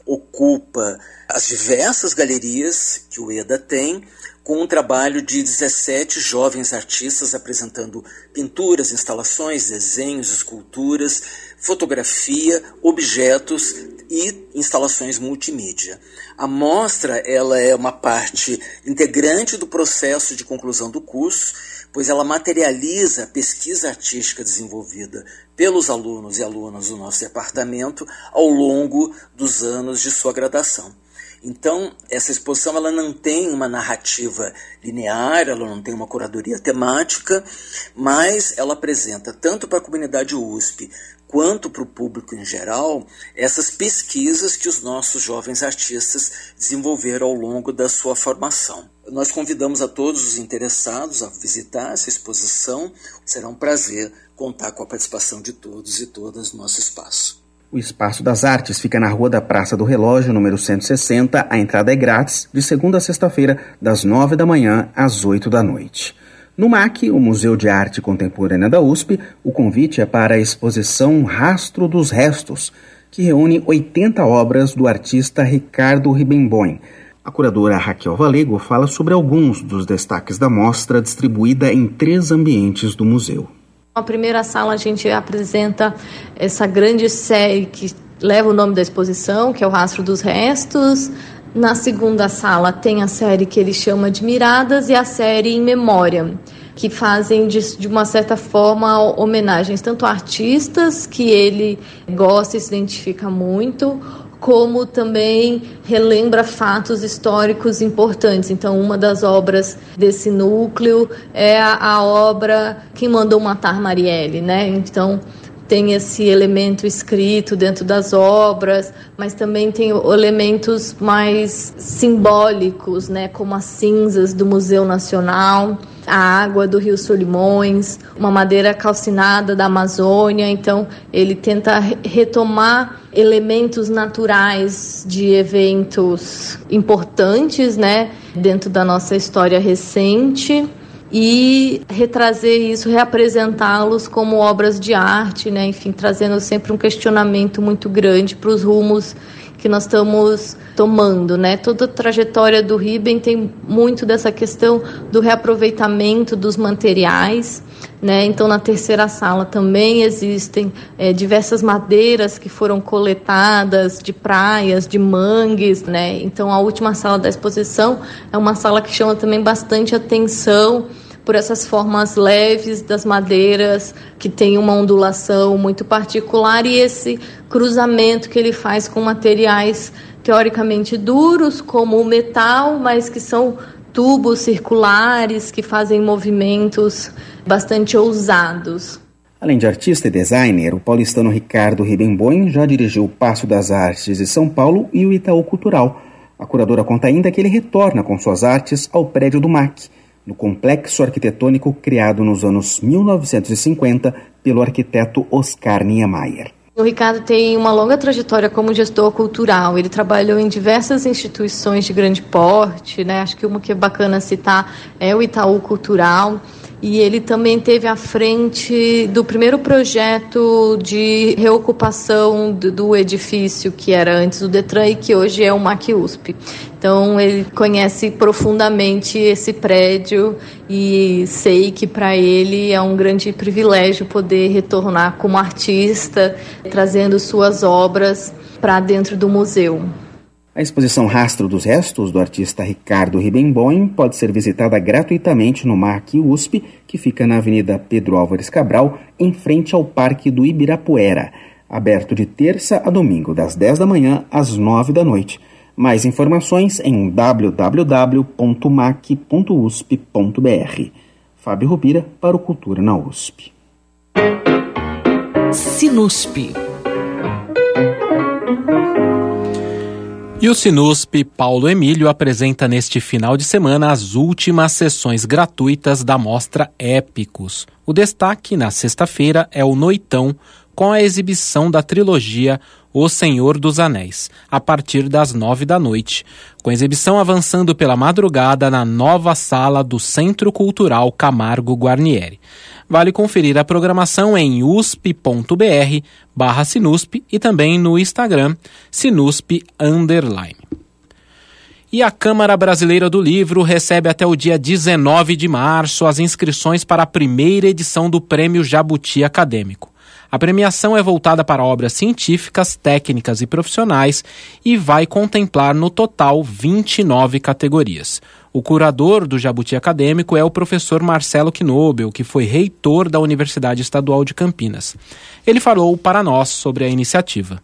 Ocupa as diversas galerias que o EDA tem, com um trabalho de 17 jovens artistas apresentando pinturas, instalações, desenhos, esculturas, fotografia, objetos e instalações multimídia. A mostra ela é uma parte integrante do processo de conclusão do curso, pois ela materializa a pesquisa artística desenvolvida pelos alunos e alunas do nosso departamento ao longo dos anos de sua graduação. Então, essa exposição ela não tem uma narrativa linear, ela não tem uma curadoria temática, mas ela apresenta tanto para a comunidade USP quanto para o público em geral essas pesquisas que os nossos jovens artistas desenvolveram ao longo da sua formação. Nós convidamos a todos os interessados a visitar essa exposição. Será um prazer contar com a participação de todos e todas no nosso espaço. O Espaço das Artes fica na Rua da Praça do Relógio, número 160. A entrada é grátis, de segunda a sexta-feira, das 9 da manhã às 8 da noite. No MAC, o Museu de Arte Contemporânea da USP, o convite é para a exposição Rastro dos Restos, que reúne 80 obras do artista Ricardo Ribemboim. A curadora Raquel Valego fala sobre alguns dos destaques da mostra distribuída em três ambientes do museu. Na primeira sala a gente apresenta essa grande série que leva o nome da exposição, que é o Rastro dos Restos. Na segunda sala tem a série que ele chama de Miradas e a série Em Memória, que fazem de, de uma certa forma homenagens tanto a artistas que ele gosta e se identifica muito, como também relembra fatos históricos importantes. Então, uma das obras desse núcleo é a, a obra Quem Mandou Matar Marielle, né? Então, tem esse elemento escrito dentro das obras, mas também tem elementos mais simbólicos, né, como as cinzas do Museu Nacional, a água do Rio Solimões, uma madeira calcinada da Amazônia. Então, ele tenta retomar elementos naturais de eventos importantes, né, dentro da nossa história recente e retrazer isso, reapresentá-los como obras de arte, né? enfim, trazendo sempre um questionamento muito grande para os rumos que nós estamos tomando, né? Toda a trajetória do Riben tem muito dessa questão do reaproveitamento dos materiais, né? Então, na terceira sala também existem é, diversas madeiras que foram coletadas de praias, de mangues. Né? Então, a última sala da exposição é uma sala que chama também bastante atenção por essas formas leves das madeiras que tem uma ondulação muito particular e esse cruzamento que ele faz com materiais teoricamente duros como o metal, mas que são tubos circulares que fazem movimentos bastante ousados. Além de artista e designer, o paulistano Ricardo Ribemboim já dirigiu o Passo das Artes de São Paulo e o Itaú Cultural. A curadora conta ainda que ele retorna com suas artes ao prédio do MAC, no complexo arquitetônico criado nos anos 1950 pelo arquiteto Oscar Niemeyer. O Ricardo tem uma longa trajetória como gestor cultural. Ele trabalhou em diversas instituições de grande porte, né? Acho que uma que é bacana citar é o Itaú Cultural e ele também teve à frente do primeiro projeto de reocupação do, edifício que era antes do Detran e que hoje é o MAC USP. Então ele conhece profundamente esse prédio e sei que para ele é um grande privilégio poder retornar como artista, trazendo suas obras para dentro do museu. A exposição Rastro dos Restos, do artista Ricardo Ribemboim, pode ser visitada gratuitamente no MAC USP, que fica na Avenida Pedro Álvares Cabral, em frente ao Parque do Ibirapuera, aberto de terça a domingo, das 10 da manhã às 9 da noite. Mais informações em www.mac.usp.br. Fábio Rubira para o Cultura na USP. Sinusp E o Sinusp Paulo Emílio apresenta neste final de semana as últimas sessões gratuitas da mostra Épicos. O destaque na sexta-feira é o Noitão, com a exibição da trilogia O Senhor dos Anéis, a partir das nove da noite, com a exibição avançando pela madrugada na nova sala do Centro Cultural Camargo Guarnieri. Vale conferir a programação em usp.br barra Sinusp e também no Instagram Sinusp Underline. E a Câmara Brasileira do Livro recebe até o dia 19 de março as inscrições para a primeira edição do Prêmio Jabuti Acadêmico. A premiação é voltada para obras científicas, técnicas e profissionais e vai contemplar no total 29 categorias. O curador do Jabuti Acadêmico é o professor Marcelo Knobel, que foi reitor da Universidade Estadual de Campinas. Ele falou para nós sobre a iniciativa.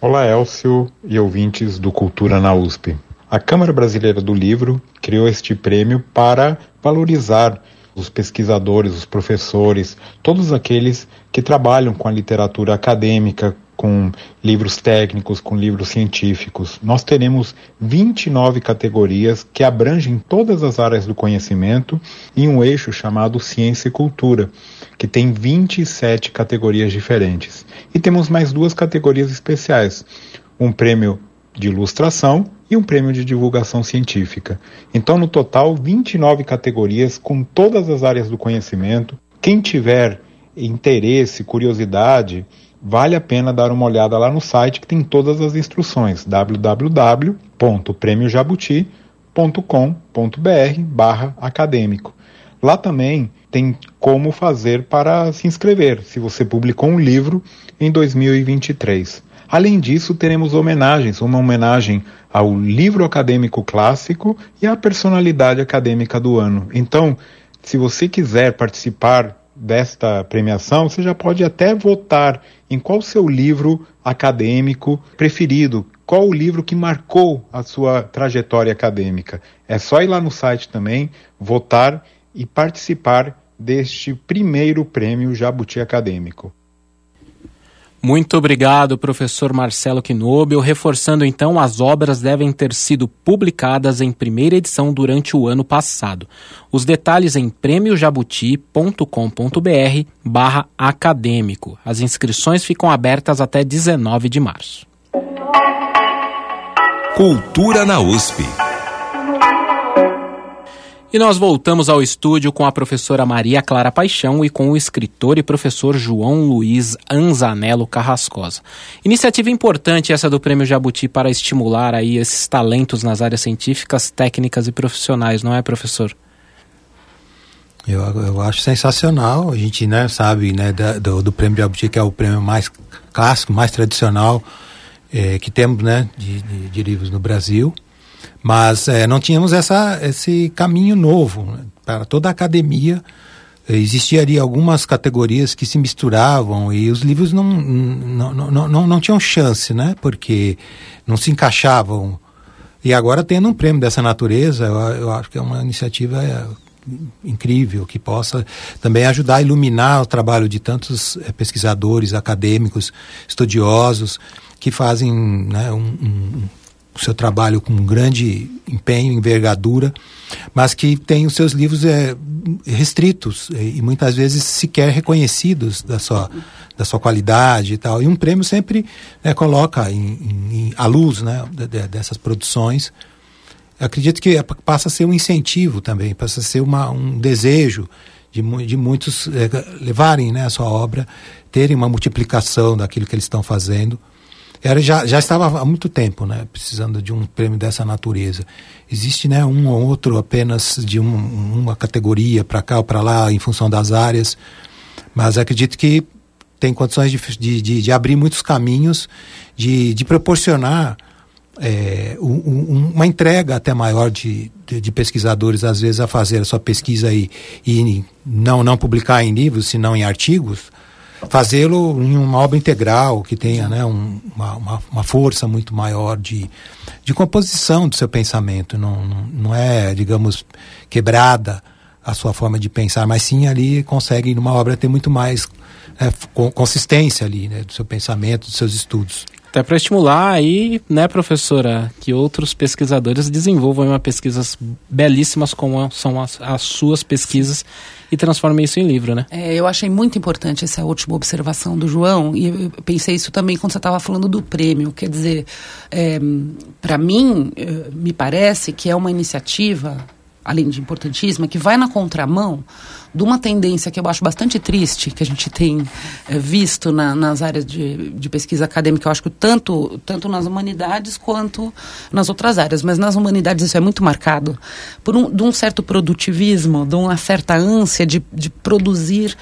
Olá, Elcio e ouvintes do Cultura na USP. A Câmara Brasileira do Livro criou este prêmio para valorizar os pesquisadores, os professores, todos aqueles que trabalham com a literatura acadêmica, com livros técnicos, com livros científicos. Nós teremos 29 categorias que abrangem todas as áreas do conhecimento em um eixo chamado Ciência e Cultura, que tem 27 categorias diferentes. E temos mais duas categorias especiais: um prêmio de ilustração e um prêmio de divulgação científica. Então, no total, 29 categorias com todas as áreas do conhecimento. Quem tiver interesse, curiosidade, vale a pena dar uma olhada lá no site que tem todas as instruções www.prêmiojabuti.com.br acadêmico. Lá também tem como fazer para se inscrever, se você publicou um livro em 2023. Além disso, teremos homenagens, uma homenagem ao livro acadêmico clássico e à personalidade acadêmica do ano. Então, se você quiser participar desta premiação, você já pode até votar em qual seu livro acadêmico preferido, qual o livro que marcou a sua trajetória acadêmica. É só ir lá no site também, votar e participar deste primeiro prêmio Jabuti Acadêmico. Muito obrigado, professor Marcelo Knobel. Reforçando então, as obras devem ter sido publicadas em primeira edição durante o ano passado. Os detalhes em prêmiojabuti.com.br barra acadêmico. As inscrições ficam abertas até 19 de março. Cultura na USP. E nós voltamos ao estúdio com a professora Maria Clara Paixão e com o escritor e professor João Luiz Anzanello Carrascosa. Iniciativa importante essa do Prêmio Jabuti para estimular aí esses talentos nas áreas científicas, técnicas e profissionais, não é, professor? Eu, eu acho sensacional. A gente né, sabe né, da, do, do Prêmio Jabuti, que é o prêmio mais clássico, mais tradicional é, que temos né, de, de, de livros no Brasil. Mas é, não tínhamos essa, esse caminho novo né? para toda a academia. Existia ali algumas categorias que se misturavam e os livros não, não, não, não, não tinham chance, né? Porque não se encaixavam. E agora, tendo um prêmio dessa natureza, eu, eu acho que é uma iniciativa é, incrível que possa também ajudar a iluminar o trabalho de tantos é, pesquisadores, acadêmicos, estudiosos que fazem né, um, um, o seu trabalho com grande empenho, envergadura, mas que tem os seus livros é, restritos e muitas vezes sequer reconhecidos da sua, da sua qualidade e tal. E um prêmio sempre né, coloca em, em, a luz né, dessas produções. Eu acredito que passa a ser um incentivo também, passa a ser uma, um desejo de, de muitos é, levarem né, a sua obra, terem uma multiplicação daquilo que eles estão fazendo era já, já estava há muito tempo, né, precisando de um prêmio dessa natureza. Existe, né, um ou outro apenas de um, uma categoria para cá ou para lá em função das áreas, mas acredito que tem condições de, de, de abrir muitos caminhos, de, de proporcionar é, um, um, uma entrega até maior de, de, de, pesquisadores, às vezes, a fazer a sua pesquisa e, e não, não publicar em livros, senão em artigos, fazê-lo em uma obra integral que tenha né, um, uma, uma, força muito maior de, de composição do seu pensamento. Não, não, é, digamos, quebrada a sua forma de pensar, mas sim ali consegue numa obra ter muito mais é, consistência ali né, do seu pensamento, dos seus estudos. Até para estimular aí, né, professora, que outros pesquisadores desenvolvam uma pesquisas belíssimas como são as, as suas pesquisas e transformem isso em livro, né? É, eu achei muito importante essa última observação do João e eu pensei isso também quando você estava falando do prêmio. Quer dizer, é, para mim, é, me parece que é uma iniciativa além de importantíssima, que vai na contramão de uma tendência que eu acho bastante triste, que a gente tem é, visto na, nas áreas de, de, pesquisa acadêmica, eu acho que tanto, tanto nas humanidades quanto nas outras áreas, mas nas humanidades isso é muito marcado por um, de um certo produtivismo, de uma certa ânsia de, de produzir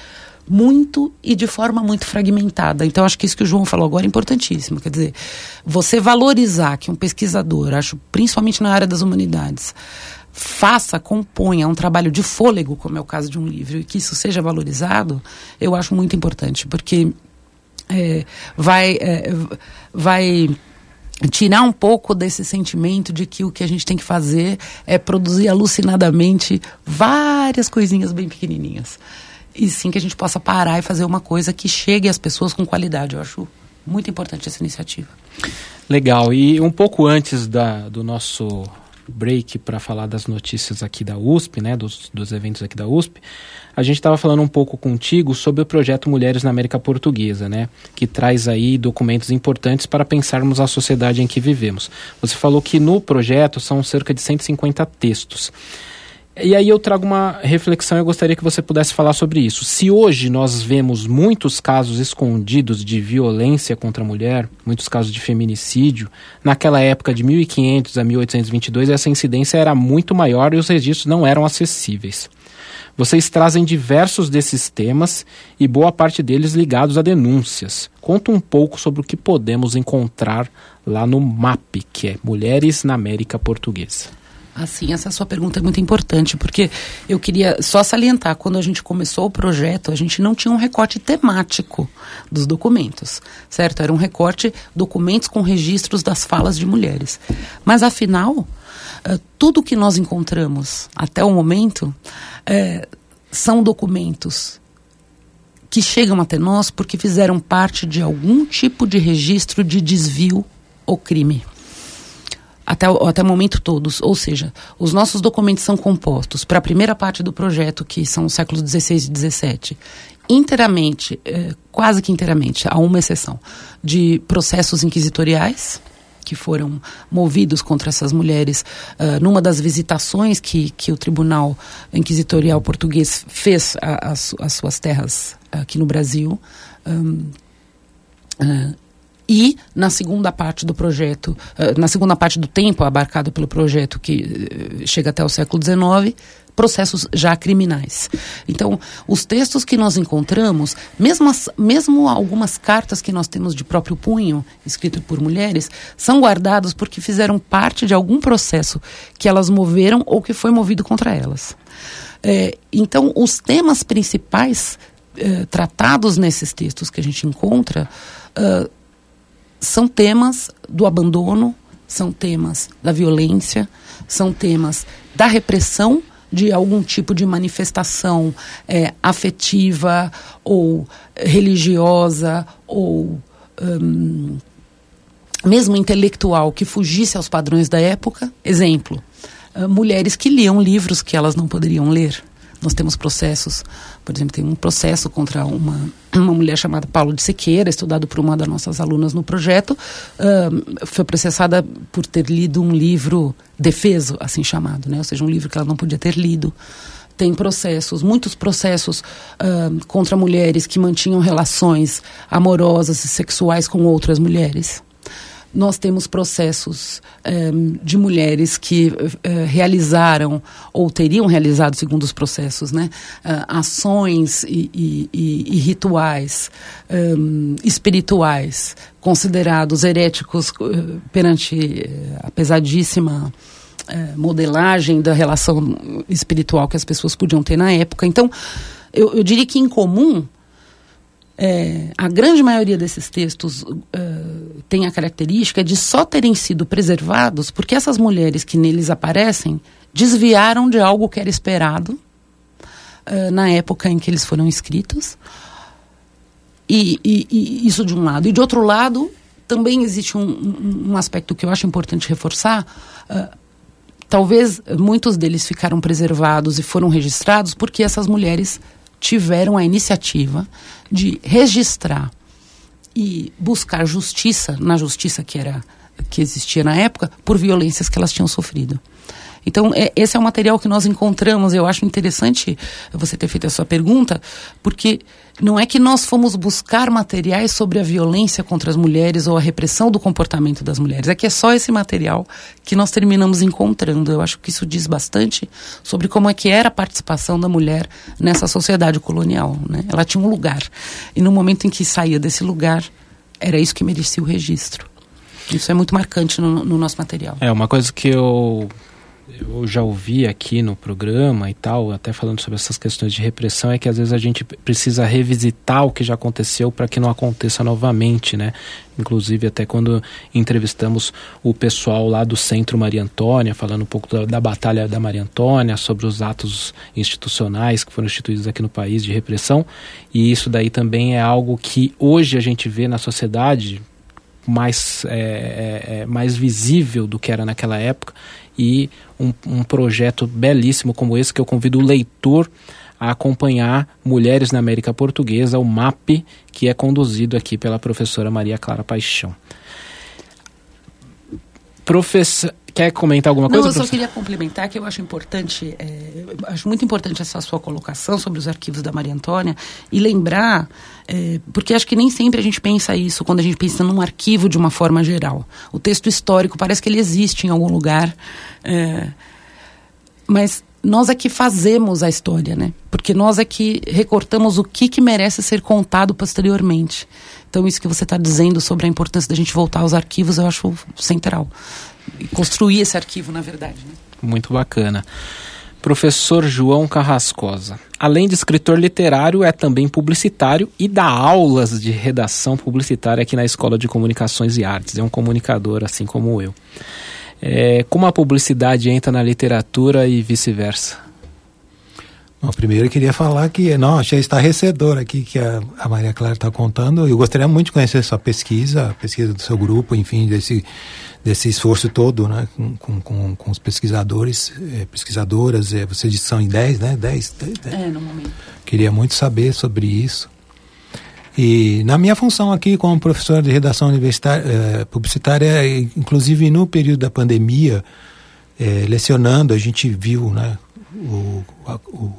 muito e de forma muito fragmentada. Então, acho que isso que o João falou agora é importantíssimo. Quer dizer, você valorizar que um pesquisador, acho principalmente na área das humanidades, faça, componha um trabalho de fôlego, como é o caso de um livro, e que isso seja valorizado, eu acho muito importante, porque é, vai, é, vai tirar um pouco desse sentimento de que o que a gente tem que fazer é produzir alucinadamente várias coisinhas bem pequenininhas. E sim que a gente possa parar e fazer uma coisa que chegue às pessoas com qualidade. Eu acho muito importante essa iniciativa. Legal. E um pouco antes da, do nosso break para falar das notícias aqui da USP, né, dos, dos eventos aqui da USP, a gente estava falando um pouco contigo sobre o projeto Mulheres na América Portuguesa, né, que traz aí documentos importantes para pensarmos a sociedade em que vivemos. Você falou que no projeto são cerca de 150 textos. E aí eu trago uma reflexão eu gostaria que você pudesse falar sobre isso. Se hoje nós vemos muitos casos escondidos de violência contra a mulher, muitos casos de feminicídio, naquela época de 1500 a 1822 essa incidência era muito maior e os registros não eram acessíveis. Vocês trazem diversos desses temas e boa parte deles ligados a denúncias. Conta um pouco sobre o que podemos encontrar lá no MAP, que é Mulheres na América Portuguesa. Assim, essa sua pergunta é muito importante, porque eu queria só salientar, quando a gente começou o projeto, a gente não tinha um recorte temático dos documentos, certo? Era um recorte documentos com registros das falas de mulheres. Mas, afinal, eh, tudo que nós encontramos até o momento é, são documentos que chegam até nós porque fizeram parte de algum tipo de registro de desvio ou crime até, até o momento todos. Ou seja, os nossos documentos são compostos para a primeira parte do projeto, que são os séculos XVI e XVII, inteiramente, é, quase que inteiramente, a uma exceção, de processos inquisitoriais, que foram movidos contra essas mulheres uh, numa das visitações que, que o Tribunal Inquisitorial Português fez às suas terras aqui no Brasil. Um, uh, e na segunda parte do projeto, uh, na segunda parte do tempo abarcado pelo projeto que chega até o século XIX, processos já criminais. Então, os textos que nós encontramos, mesmo, as, mesmo algumas cartas que nós temos de próprio punho, escrito por mulheres, são guardados porque fizeram parte de algum processo que elas moveram ou que foi movido contra elas. É, então, os temas principais é, tratados nesses textos que a gente encontra uh, são temas do abandono, são temas da violência, são temas da repressão de algum tipo de manifestação é, afetiva ou religiosa ou hum, mesmo intelectual que fugisse aos padrões da época. Exemplo, uh, mulheres que liam livros que elas não poderiam ler. Nós temos processos, por exemplo, tem um processo contra uma, [CLEARS THROAT] uma mulher chamada Paulo de Sequeira, estudado por uma das nossas alunas no projeto, uh, foi processada por ter lido um livro defeso, assim chamado, né? ou seja, um livro que ela não podia ter lido. Tem processos, muitos processos uh, contra mulheres que mantinham relações amorosas e sexuais com outras mulheres nós temos processos um, ehm, de mulheres que uh, realizaram ou teriam realizado, segundo os processos, né, uh, ações e, e, e, e rituais um, ehm, espirituais considerados heréticos uh, perante a pesadíssima modelagem da relação espiritual que as pessoas podiam ter na época. Então, eu, eu diria que em comum é, a grande maioria desses textos uh, tem a característica de só terem sido preservados porque essas mulheres que neles aparecem desviaram de algo que era esperado uh, na época em que eles foram escritos. E, e, e, isso de um lado. E de outro lado, também existe um, um, aspecto que eu acho importante reforçar. Uh, talvez muitos deles ficaram preservados e foram registrados porque essas mulheres tiveram a iniciativa de registrar e buscar justiça na justiça que era que existia na época por violências que elas tinham sofrido. Então, é, esse é o material que nós encontramos. Eu acho interessante você ter feito essa pergunta, porque não é que nós fomos buscar materiais sobre a violência contra as mulheres ou a repressão do comportamento das mulheres. É que é só esse material que nós terminamos encontrando. Eu acho que isso diz bastante sobre como é que era a participação da mulher nessa sociedade colonial. Né? Ela tinha um lugar. E no momento em que saía desse lugar, era isso que merecia o registro. Isso é muito marcante no, no nosso material. É, uma coisa que eu eu já ouvi aqui no programa e tal, até falando sobre essas questões de repressão, é que às vezes a gente precisa revisitar o que já aconteceu para que não aconteça novamente, né? Inclusive, até quando entrevistamos o pessoal lá do Centro Maria Antônia, falando um pouco da, da Batalha da Maria Antônia, sobre os atos institucionais que foram instituídos aqui no país de repressão, e isso daí também é algo que hoje a gente vê na sociedade mais, é, é, é mais visível do que era naquela época e um, um projeto belíssimo como esse que eu convido o leitor a acompanhar Mulheres na América Portuguesa, o MAP, que é conduzido aqui pela professora Maria Clara Paixão. Professor, quer comentar alguma coisa? Não, eu só queria complementar que eu acho importante, é, acho muito importante essa sua colocação sobre os arquivos da Maria Antônia e lembrar, é, porque acho que nem sempre a gente pensa isso quando a gente pensa num arquivo de uma forma geral. O texto histórico parece que ele existe em algum lugar, é, mas nós é que fazemos a história, né? Porque nós é que recortamos o que, que merece ser contado posteriormente. Então, isso que você está dizendo sobre a importância da gente voltar aos arquivos, eu acho central construir esse arquivo, na verdade. Né? Muito bacana. Professor João Carrascosa. Além de escritor literário, é também publicitário e dá aulas de redação publicitária aqui na Escola de Comunicações e Artes. É um comunicador, assim como eu. É, como a publicidade entra na literatura e vice-versa? Bom, primeiro eu queria falar que, não, achei estarrecedor aqui que a, a Maria Clara está contando. Eu gostaria muito de conhecer sua pesquisa, a pesquisa do seu grupo, enfim, desse, desse esforço todo, né, com, com, com os pesquisadores, eh, pesquisadoras, eh, vocês são em 10, né? 10, É, no momento. Queria muito saber sobre isso. E na minha função aqui como professor de redação universitária, eh, publicitária, inclusive no período da pandemia, eh, lecionando, a gente viu né, o, o,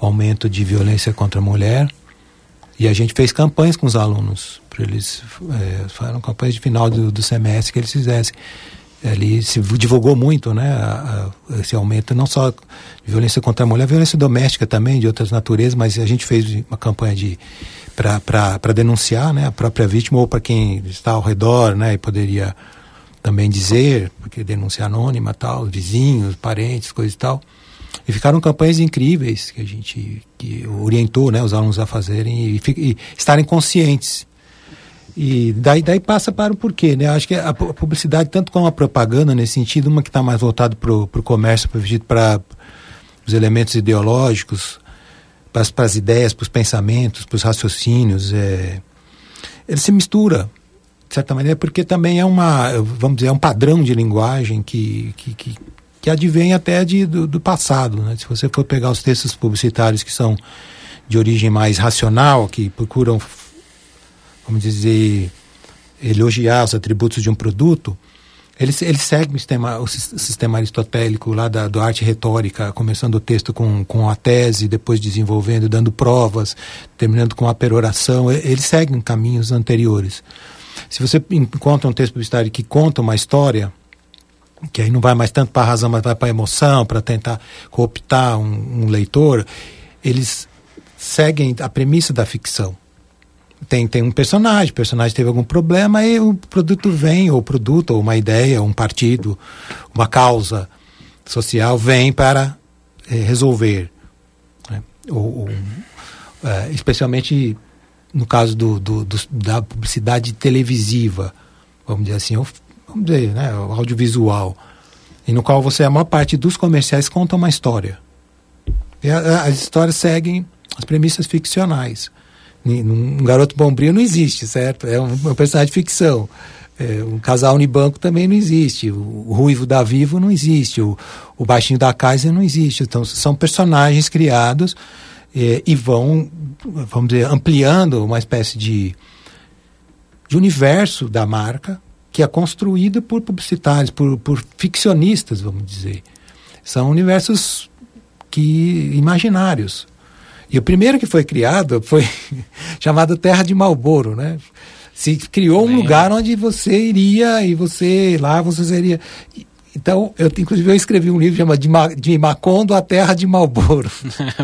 o aumento de violência contra a mulher e a gente fez campanhas com os alunos para eles é, foram campanhas de final do, do semestre que eles fizessem ali se divulgou muito né, a, a, esse aumento, não só de violência contra a mulher, violência doméstica também, de outras naturezas, mas a gente fez uma campanha de para denunciar né, a própria vítima ou para quem está ao redor né, e poderia também dizer, porque denúncia anônima tal, vizinhos, parentes, coisa e tal. E ficaram campanhas incríveis que a gente que orientou né, os alunos a fazerem e, e estarem conscientes e daí, daí passa para o porquê, né? Acho que a, publicidade, tanto como a propaganda, nesse sentido, uma que está mais voltada para o comércio, para os elementos ideológicos, para as ideias, para os pensamentos, para os raciocínios, é, ele se mistura, de certa maneira, porque também é uma, vamos dizer, é um padrão de linguagem que, que, que, que advém até de, do, do passado. Né? Se você for pegar os textos publicitários que são de origem mais racional, que procuram vamos dizer, elogiar os atributos de um produto, ele, ele segue o sistema, o sistema aristotélico lá da do arte retórica, começando o texto com, com a tese, depois desenvolvendo, dando provas, terminando com a peroração. Ele segue caminhos anteriores. Se você encontra um texto publicitário que conta uma história, que aí não vai mais tanto para a razão, mas vai para a emoção, para tentar cooptar um, um leitor, eles seguem a premissa da ficção tem, tem um personagem, o personagem teve algum problema e o produto vem, ou produto, ou uma ideia, um partido, uma causa social vem para é, resolver. Né? Ou, ou é, especialmente no caso do, do, do, da publicidade televisiva, vamos dizer assim, ou, vamos dizer, né, o audiovisual, e no qual você, a maior parte dos comerciais conta uma história. E a, as histórias seguem as premissas ficcionais. Um garoto bombril não existe, certo? É um, um personagem de ficção. É, um casal Unibanco também não existe. O, o Ruivo da Vivo não existe. O, o Baixinho da Kaiser não existe. Então, são personagens criados é, e vão, vamos dizer, ampliando uma espécie de, de universo da marca que é construído por publicitários, por, por ficcionistas, vamos dizer. São universos que imaginários. E o primeiro que foi criado foi [LAUGHS] chamado Terra de Malboro, né? Se criou um lugar onde você iria e você lá você seria. Então, eu inclusive eu escrevi um livro chamado de, Ma, de Macondo a Terra de Malboro.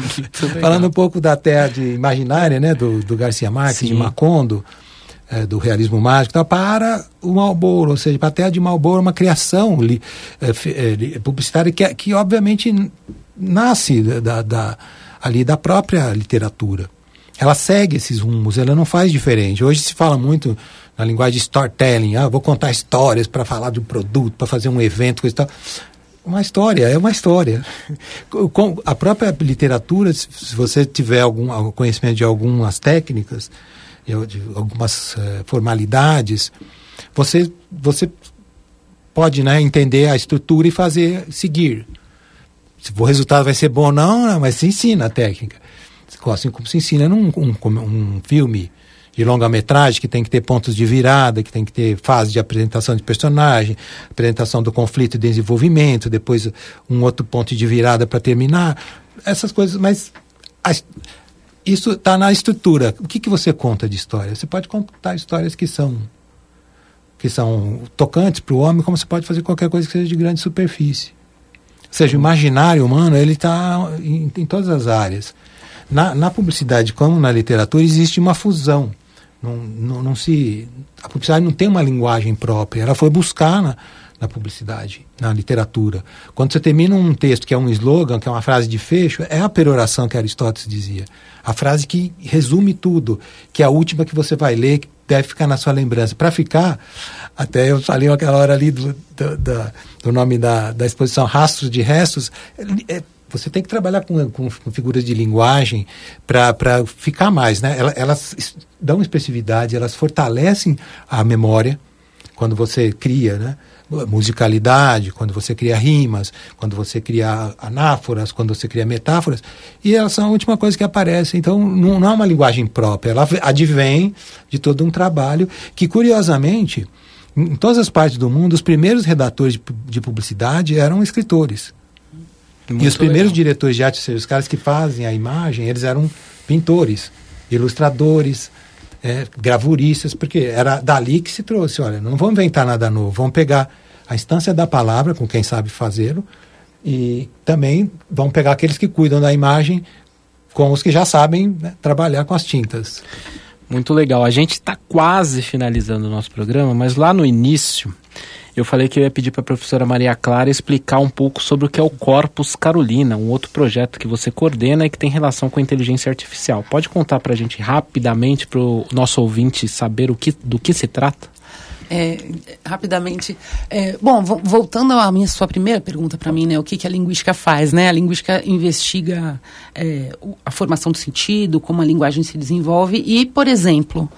[LAUGHS] Falando um pouco da terra de imaginária, né, do, do Garcia Marques, Sim. de Macondo, é, do realismo mágico, então, para o Malboro, ou seja, para a Terra de Malboro, uma criação li, é, é, publicitária que, que obviamente nasce da, da ali da própria literatura. Ela segue esses rumos, ela não faz diferente. Hoje se fala muito na linguagem storytelling, ah, vou contar histórias para falar de um produto, para fazer um evento, coisa e tal. Uma história, é uma história. A própria literatura, se você tiver algum conhecimento de algumas técnicas, de algumas uh, formalidades, você, você pode né, entender a estrutura e fazer, seguir. Se o resultado vai ser bom ou não, não mas se ensina a técnica. Assim como se ensina num um, um filme de longa-metragem que tem que ter pontos de virada, que tem que ter fase de apresentação de personagem, apresentação do conflito e desenvolvimento, depois um outro ponto de virada para terminar. Essas coisas, mas a, isso está na estrutura. O que, que você conta de história? Você pode contar histórias que são que são tocantes para o homem, como você pode fazer qualquer coisa que seja de grande superfície. Ou seja, o imaginário humano ele está em, em, todas as áreas. Na, na, publicidade como na literatura existe uma fusão. Não, não, não, se a publicidade não tem uma linguagem própria. Ela foi buscar na, na publicidade, na literatura. Quando você termina um texto que é um slogan, que é uma frase de fecho, é a peroração que Aristóteles dizia. A frase que resume tudo, que é a última que você vai ler, deve ficar na sua lembrança. Para ficar, até eu falei aquela hora ali do, do, do, do nome da, da exposição Rastros de Restos. É, você tem que trabalhar com, com, figuras de linguagem para ficar mais, né? Elas, elas dão expressividade, elas fortalecem a memória quando você cria, né? Musicalidade, quando você cria rimas, quando você cria anáforas, quando você cria metáforas, e elas são a última coisa que aparece. Então, não, não é uma linguagem própria, ela advém de todo um trabalho que, curiosamente, em todas as partes do mundo, os primeiros redatores de, de publicidade eram escritores. Muito e os primeiros legal. diretores de arte, os caras que fazem a imagem, eles eram pintores, ilustradores, é, gravuristas, porque era dali que se trouxe. Olha, não vamos inventar nada novo, vamos pegar a instância da palavra, com quem sabe fazê-lo, e também vamos pegar aqueles que cuidam da imagem com os que já sabem né, trabalhar com as tintas. Muito legal. A gente está quase finalizando o nosso programa, mas lá no início eu falei que eu ia pedir para a professora Maria Clara explicar um pouco sobre o que é o Corpus Carolina, um outro projeto que você coordena e que tem relação com a inteligência artificial. Pode contar para a gente rapidamente para o nosso ouvinte saber o que, do que se trata? É, rapidamente. É, bom, voltando à minha sua primeira pergunta para mim, né? O que, que a linguística faz, né? A linguística investiga é, a formação do sentido, como a linguagem se desenvolve e, por exemplo,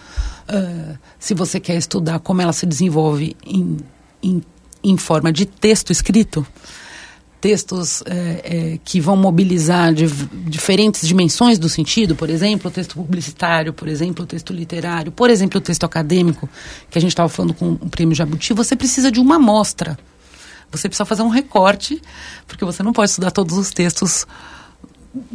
uh, se você quer estudar como ela se desenvolve em em, em forma de texto escrito, textos é, é, que vão mobilizar diferentes dimensões do sentido, por exemplo, o texto publicitário, por exemplo, o texto literário, por exemplo, o texto acadêmico, que a gente estava falando com o prêmio Jabuti, você precisa de uma amostra. Você precisa fazer um recorte, porque você não pode estudar todos os textos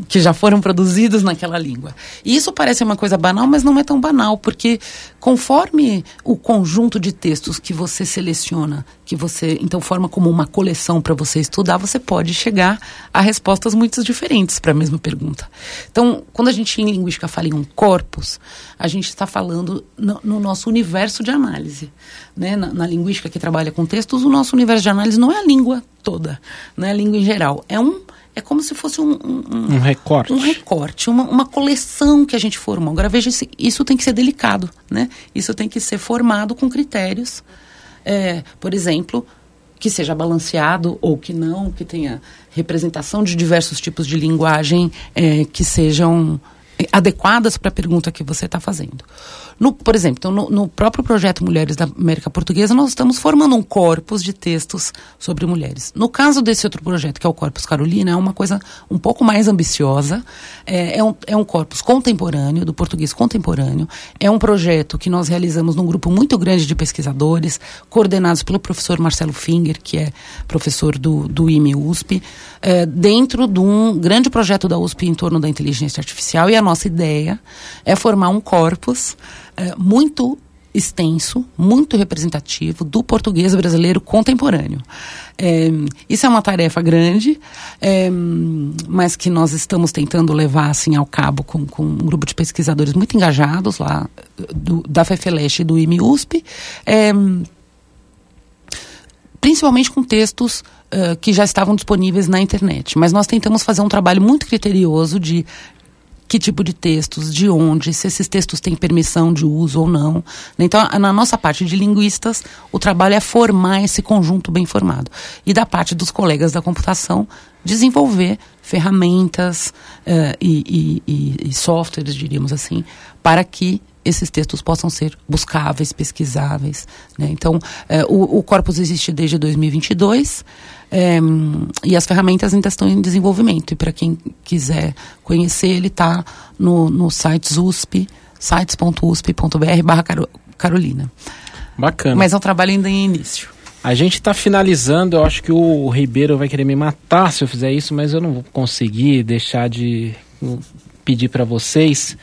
que já foram produzidos naquela língua. E isso parece uma coisa banal, mas não é tão banal, porque conforme o conjunto de textos que você seleciona, que você então forma como uma coleção para você estudar, você pode chegar a respostas muito diferentes para a mesma pergunta. Então, quando a gente em linguística fala em um corpus, a gente está falando no, no, nosso universo de análise. Né? Na, na linguística que trabalha com textos, o nosso universo de análise não é a língua toda, não é a língua em geral, é um é como se fosse um, um, um recorte, um recorte uma, uma coleção que a gente formou. Agora veja, isso tem que ser delicado, né? Isso tem que ser formado com critérios, é, por exemplo, que seja balanceado ou que não, que tenha representação de diversos tipos de linguagem é, que sejam adequadas para a pergunta que você está fazendo. No, por exemplo, então, no, no, próprio projeto Mulheres da América Portuguesa, nós estamos formando um corpus de textos sobre mulheres. No caso desse outro projeto, que é o Corpus Carolina, é uma coisa um pouco mais ambiciosa. É, é, um, é um corpus contemporâneo, do português contemporâneo. É um projeto que nós realizamos num grupo muito grande de pesquisadores, coordenados pelo professor Marcelo Finger, que é professor do, do IME USP, é, dentro de um grande projeto da USP em torno da inteligência artificial. E a nossa ideia é formar um corpus é, muito extenso, muito representativo do português brasileiro contemporâneo. É, isso é uma tarefa grande, é, mas que nós estamos tentando levar assim ao cabo com, com um grupo de pesquisadores muito engajados lá do, da FEFELESH e do IMUSP, é, principalmente com textos uh, que já estavam disponíveis na internet. Mas nós tentamos fazer um trabalho muito criterioso de que tipo de textos, de onde, se esses textos têm permissão de uso ou não. Então, na nossa parte de linguistas, o trabalho é formar esse conjunto bem formado. E da parte dos colegas da computação, desenvolver ferramentas uh, e, e, e, softwares, diríamos assim, para que esses textos possam ser buscáveis, pesquisáveis. Né? Então, uh, o, o corpus existe desde 2022. É, e as ferramentas ainda estão em desenvolvimento. E para quem quiser conhecer, ele está no, no site USP, sites.usp.br barra Carolina. Bacana. Mas é um trabalho ainda em início. A gente está finalizando, eu acho que o Ribeiro vai querer me matar se eu fizer isso, mas eu não vou conseguir deixar de pedir para vocês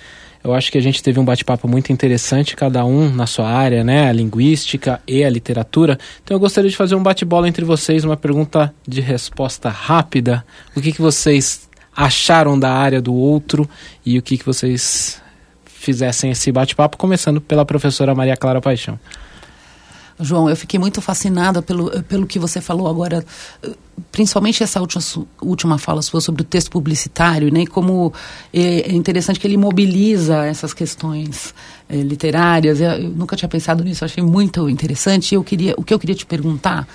eu acho que a gente teve um bate-papo muito interessante, cada um na sua área, né? A linguística e a literatura. Então eu gostaria de fazer um bate-bola entre vocês, uma pergunta de resposta rápida. O que, que vocês acharam da área do outro e o que, que vocês fizessem esse bate-papo, começando pela professora Maria Clara Paixão. João, eu fiquei muito fascinada pelo, pelo que você falou agora, principalmente essa última, última fala sua sobre o texto publicitário, né? Como é, é interessante que ele mobiliza essas questões é, literárias. Eu, eu, nunca tinha pensado nisso, achei muito interessante. Eu queria, o que eu queria te perguntar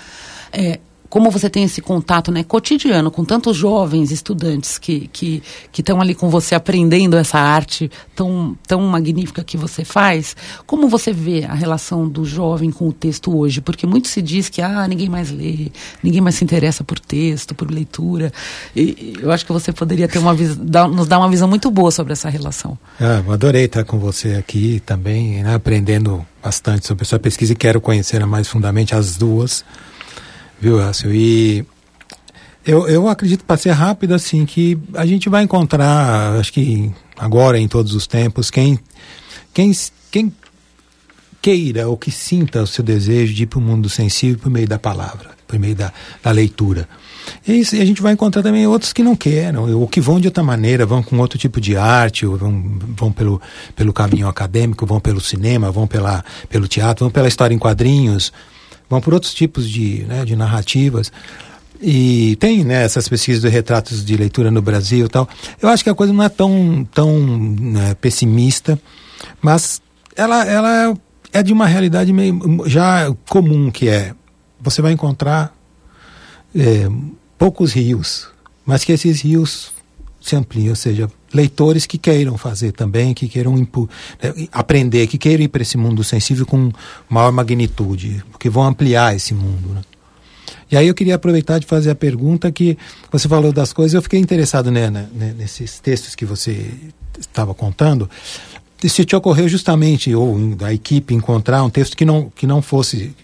é como você tem esse contato né, cotidiano com tantos jovens estudantes que que estão ali com você aprendendo essa arte tão, tão magnífica que você faz, como você vê a relação do jovem com o texto hoje? Porque muito se diz que ah, ninguém mais lê, ninguém mais se interessa por texto, por leitura. E eu acho que você poderia ter uma dar, nos dar uma visão muito boa sobre essa relação. Ah, adorei estar com você aqui também, né, aprendendo bastante sobre a sua pesquisa e quero conhecer mais fundamente as duas viu, Elcio? E eu, eu acredito, para ser rápido, assim, que a gente vai encontrar, acho que agora, em todos os tempos, quem, quem, quem queira ou que sinta o seu desejo de ir para o mundo sensível por meio da palavra, por meio da, da leitura. E, a gente vai encontrar também outros que não queiram, ou que vão de outra maneira, vão com outro tipo de arte, ou vão, vão pelo, pelo caminho acadêmico, vão pelo cinema, vão pela, pelo teatro, vão pela história em quadrinhos vão por outros tipos de, né, de narrativas. E tem né, essas pesquisas de retratos de leitura no Brasil e tal. Eu acho que a coisa não é tão, tão né, pessimista, mas ela, ela é de uma realidade meio já comum, que é você vai encontrar é, poucos rios, mas que esses rios se ampliem, ou seja, leitores que queiram fazer também, que queiram né, aprender, que queiram ir para esse mundo sensível com maior magnitude, porque vão ampliar esse mundo. Né? E aí eu queria aproveitar de fazer a pergunta que você falou das coisas, eu fiquei interessado né, né, nesses textos que você estava contando, se te ocorreu justamente, ou da equipe, encontrar um texto que não, que não fosse,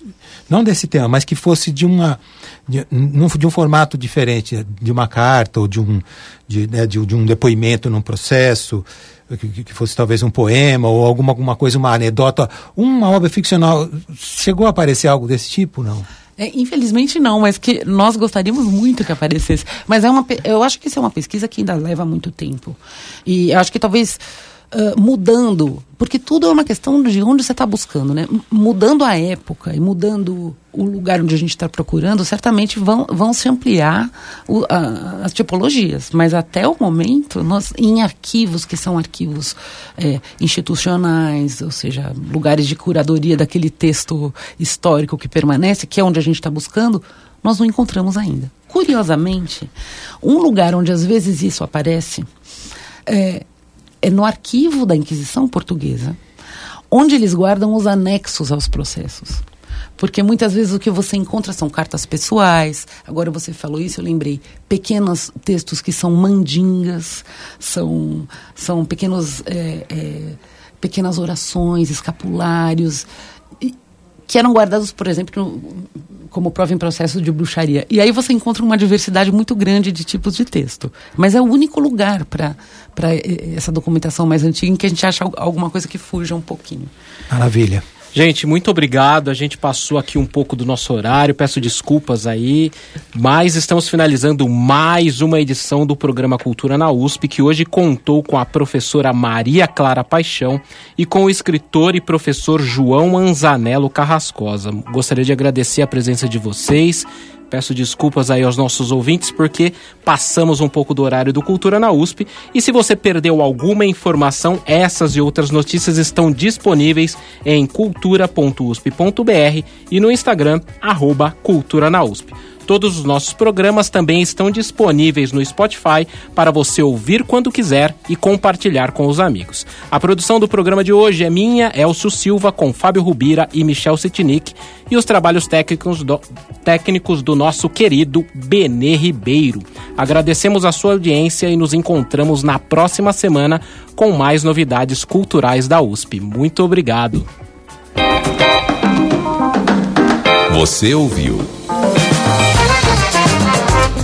não desse tema, mas que fosse de uma de, de um formato diferente, de uma carta ou de um, de, né, de, de um depoimento num processo, que, que, fosse talvez um poema ou alguma, alguma coisa, uma anedota, uma obra ficcional. Chegou a aparecer algo desse tipo, não? É, infelizmente não, mas que nós gostaríamos muito que aparecesse. Mas é uma, eu acho que isso é uma pesquisa que ainda leva muito tempo. E eu acho que talvez uh, mudando, porque tudo é uma questão de onde você está buscando, né? Mudando a época e mudando o lugar onde a gente está procurando, certamente vão, vão se ampliar o, a, as tipologias. Mas até o momento, nós em arquivos que são arquivos é, institucionais, ou seja, lugares de curadoria daquele texto histórico que permanece, que é onde a gente está buscando, nós não encontramos ainda. Curiosamente, um lugar onde às vezes isso aparece é, é no arquivo da Inquisição Portuguesa, onde eles guardam os anexos aos processos. Porque muitas vezes o que você encontra são cartas pessoais. Agora você falou isso, eu lembrei. Pequenos textos que são mandingas, são, são pequenos, é, é, pequenas orações, escapulários, que eram guardados, por exemplo, como prova em processo de bruxaria. E aí você encontra uma diversidade muito grande de tipos de texto. Mas é o único lugar para essa documentação mais antiga em que a gente acha alguma coisa que fuja um pouquinho. Maravilha. Gente, muito obrigado. A gente passou aqui um pouco do nosso horário, peço desculpas aí, mas estamos finalizando mais uma edição do programa Cultura na USP, que hoje contou com a professora Maria Clara Paixão e com o escritor e professor João Anzanello Carrascosa. Gostaria de agradecer a presença de vocês Peço desculpas aí aos nossos ouvintes porque passamos um pouco do horário do Cultura na USP. E se você perdeu alguma informação, essas e outras notícias estão disponíveis em cultura.usp.br e no Instagram, arroba Cultura na USP. Todos os nossos programas também estão disponíveis no Spotify para você ouvir quando quiser e compartilhar com os amigos. A produção do programa de hoje é minha, Elcio Silva, com Fábio Rubira e Michel Sitnik, e os trabalhos técnicos do, técnicos do nosso querido Benê Ribeiro. Agradecemos a sua audiência e nos encontramos na próxima semana com mais novidades culturais da USP. Muito obrigado. Você ouviu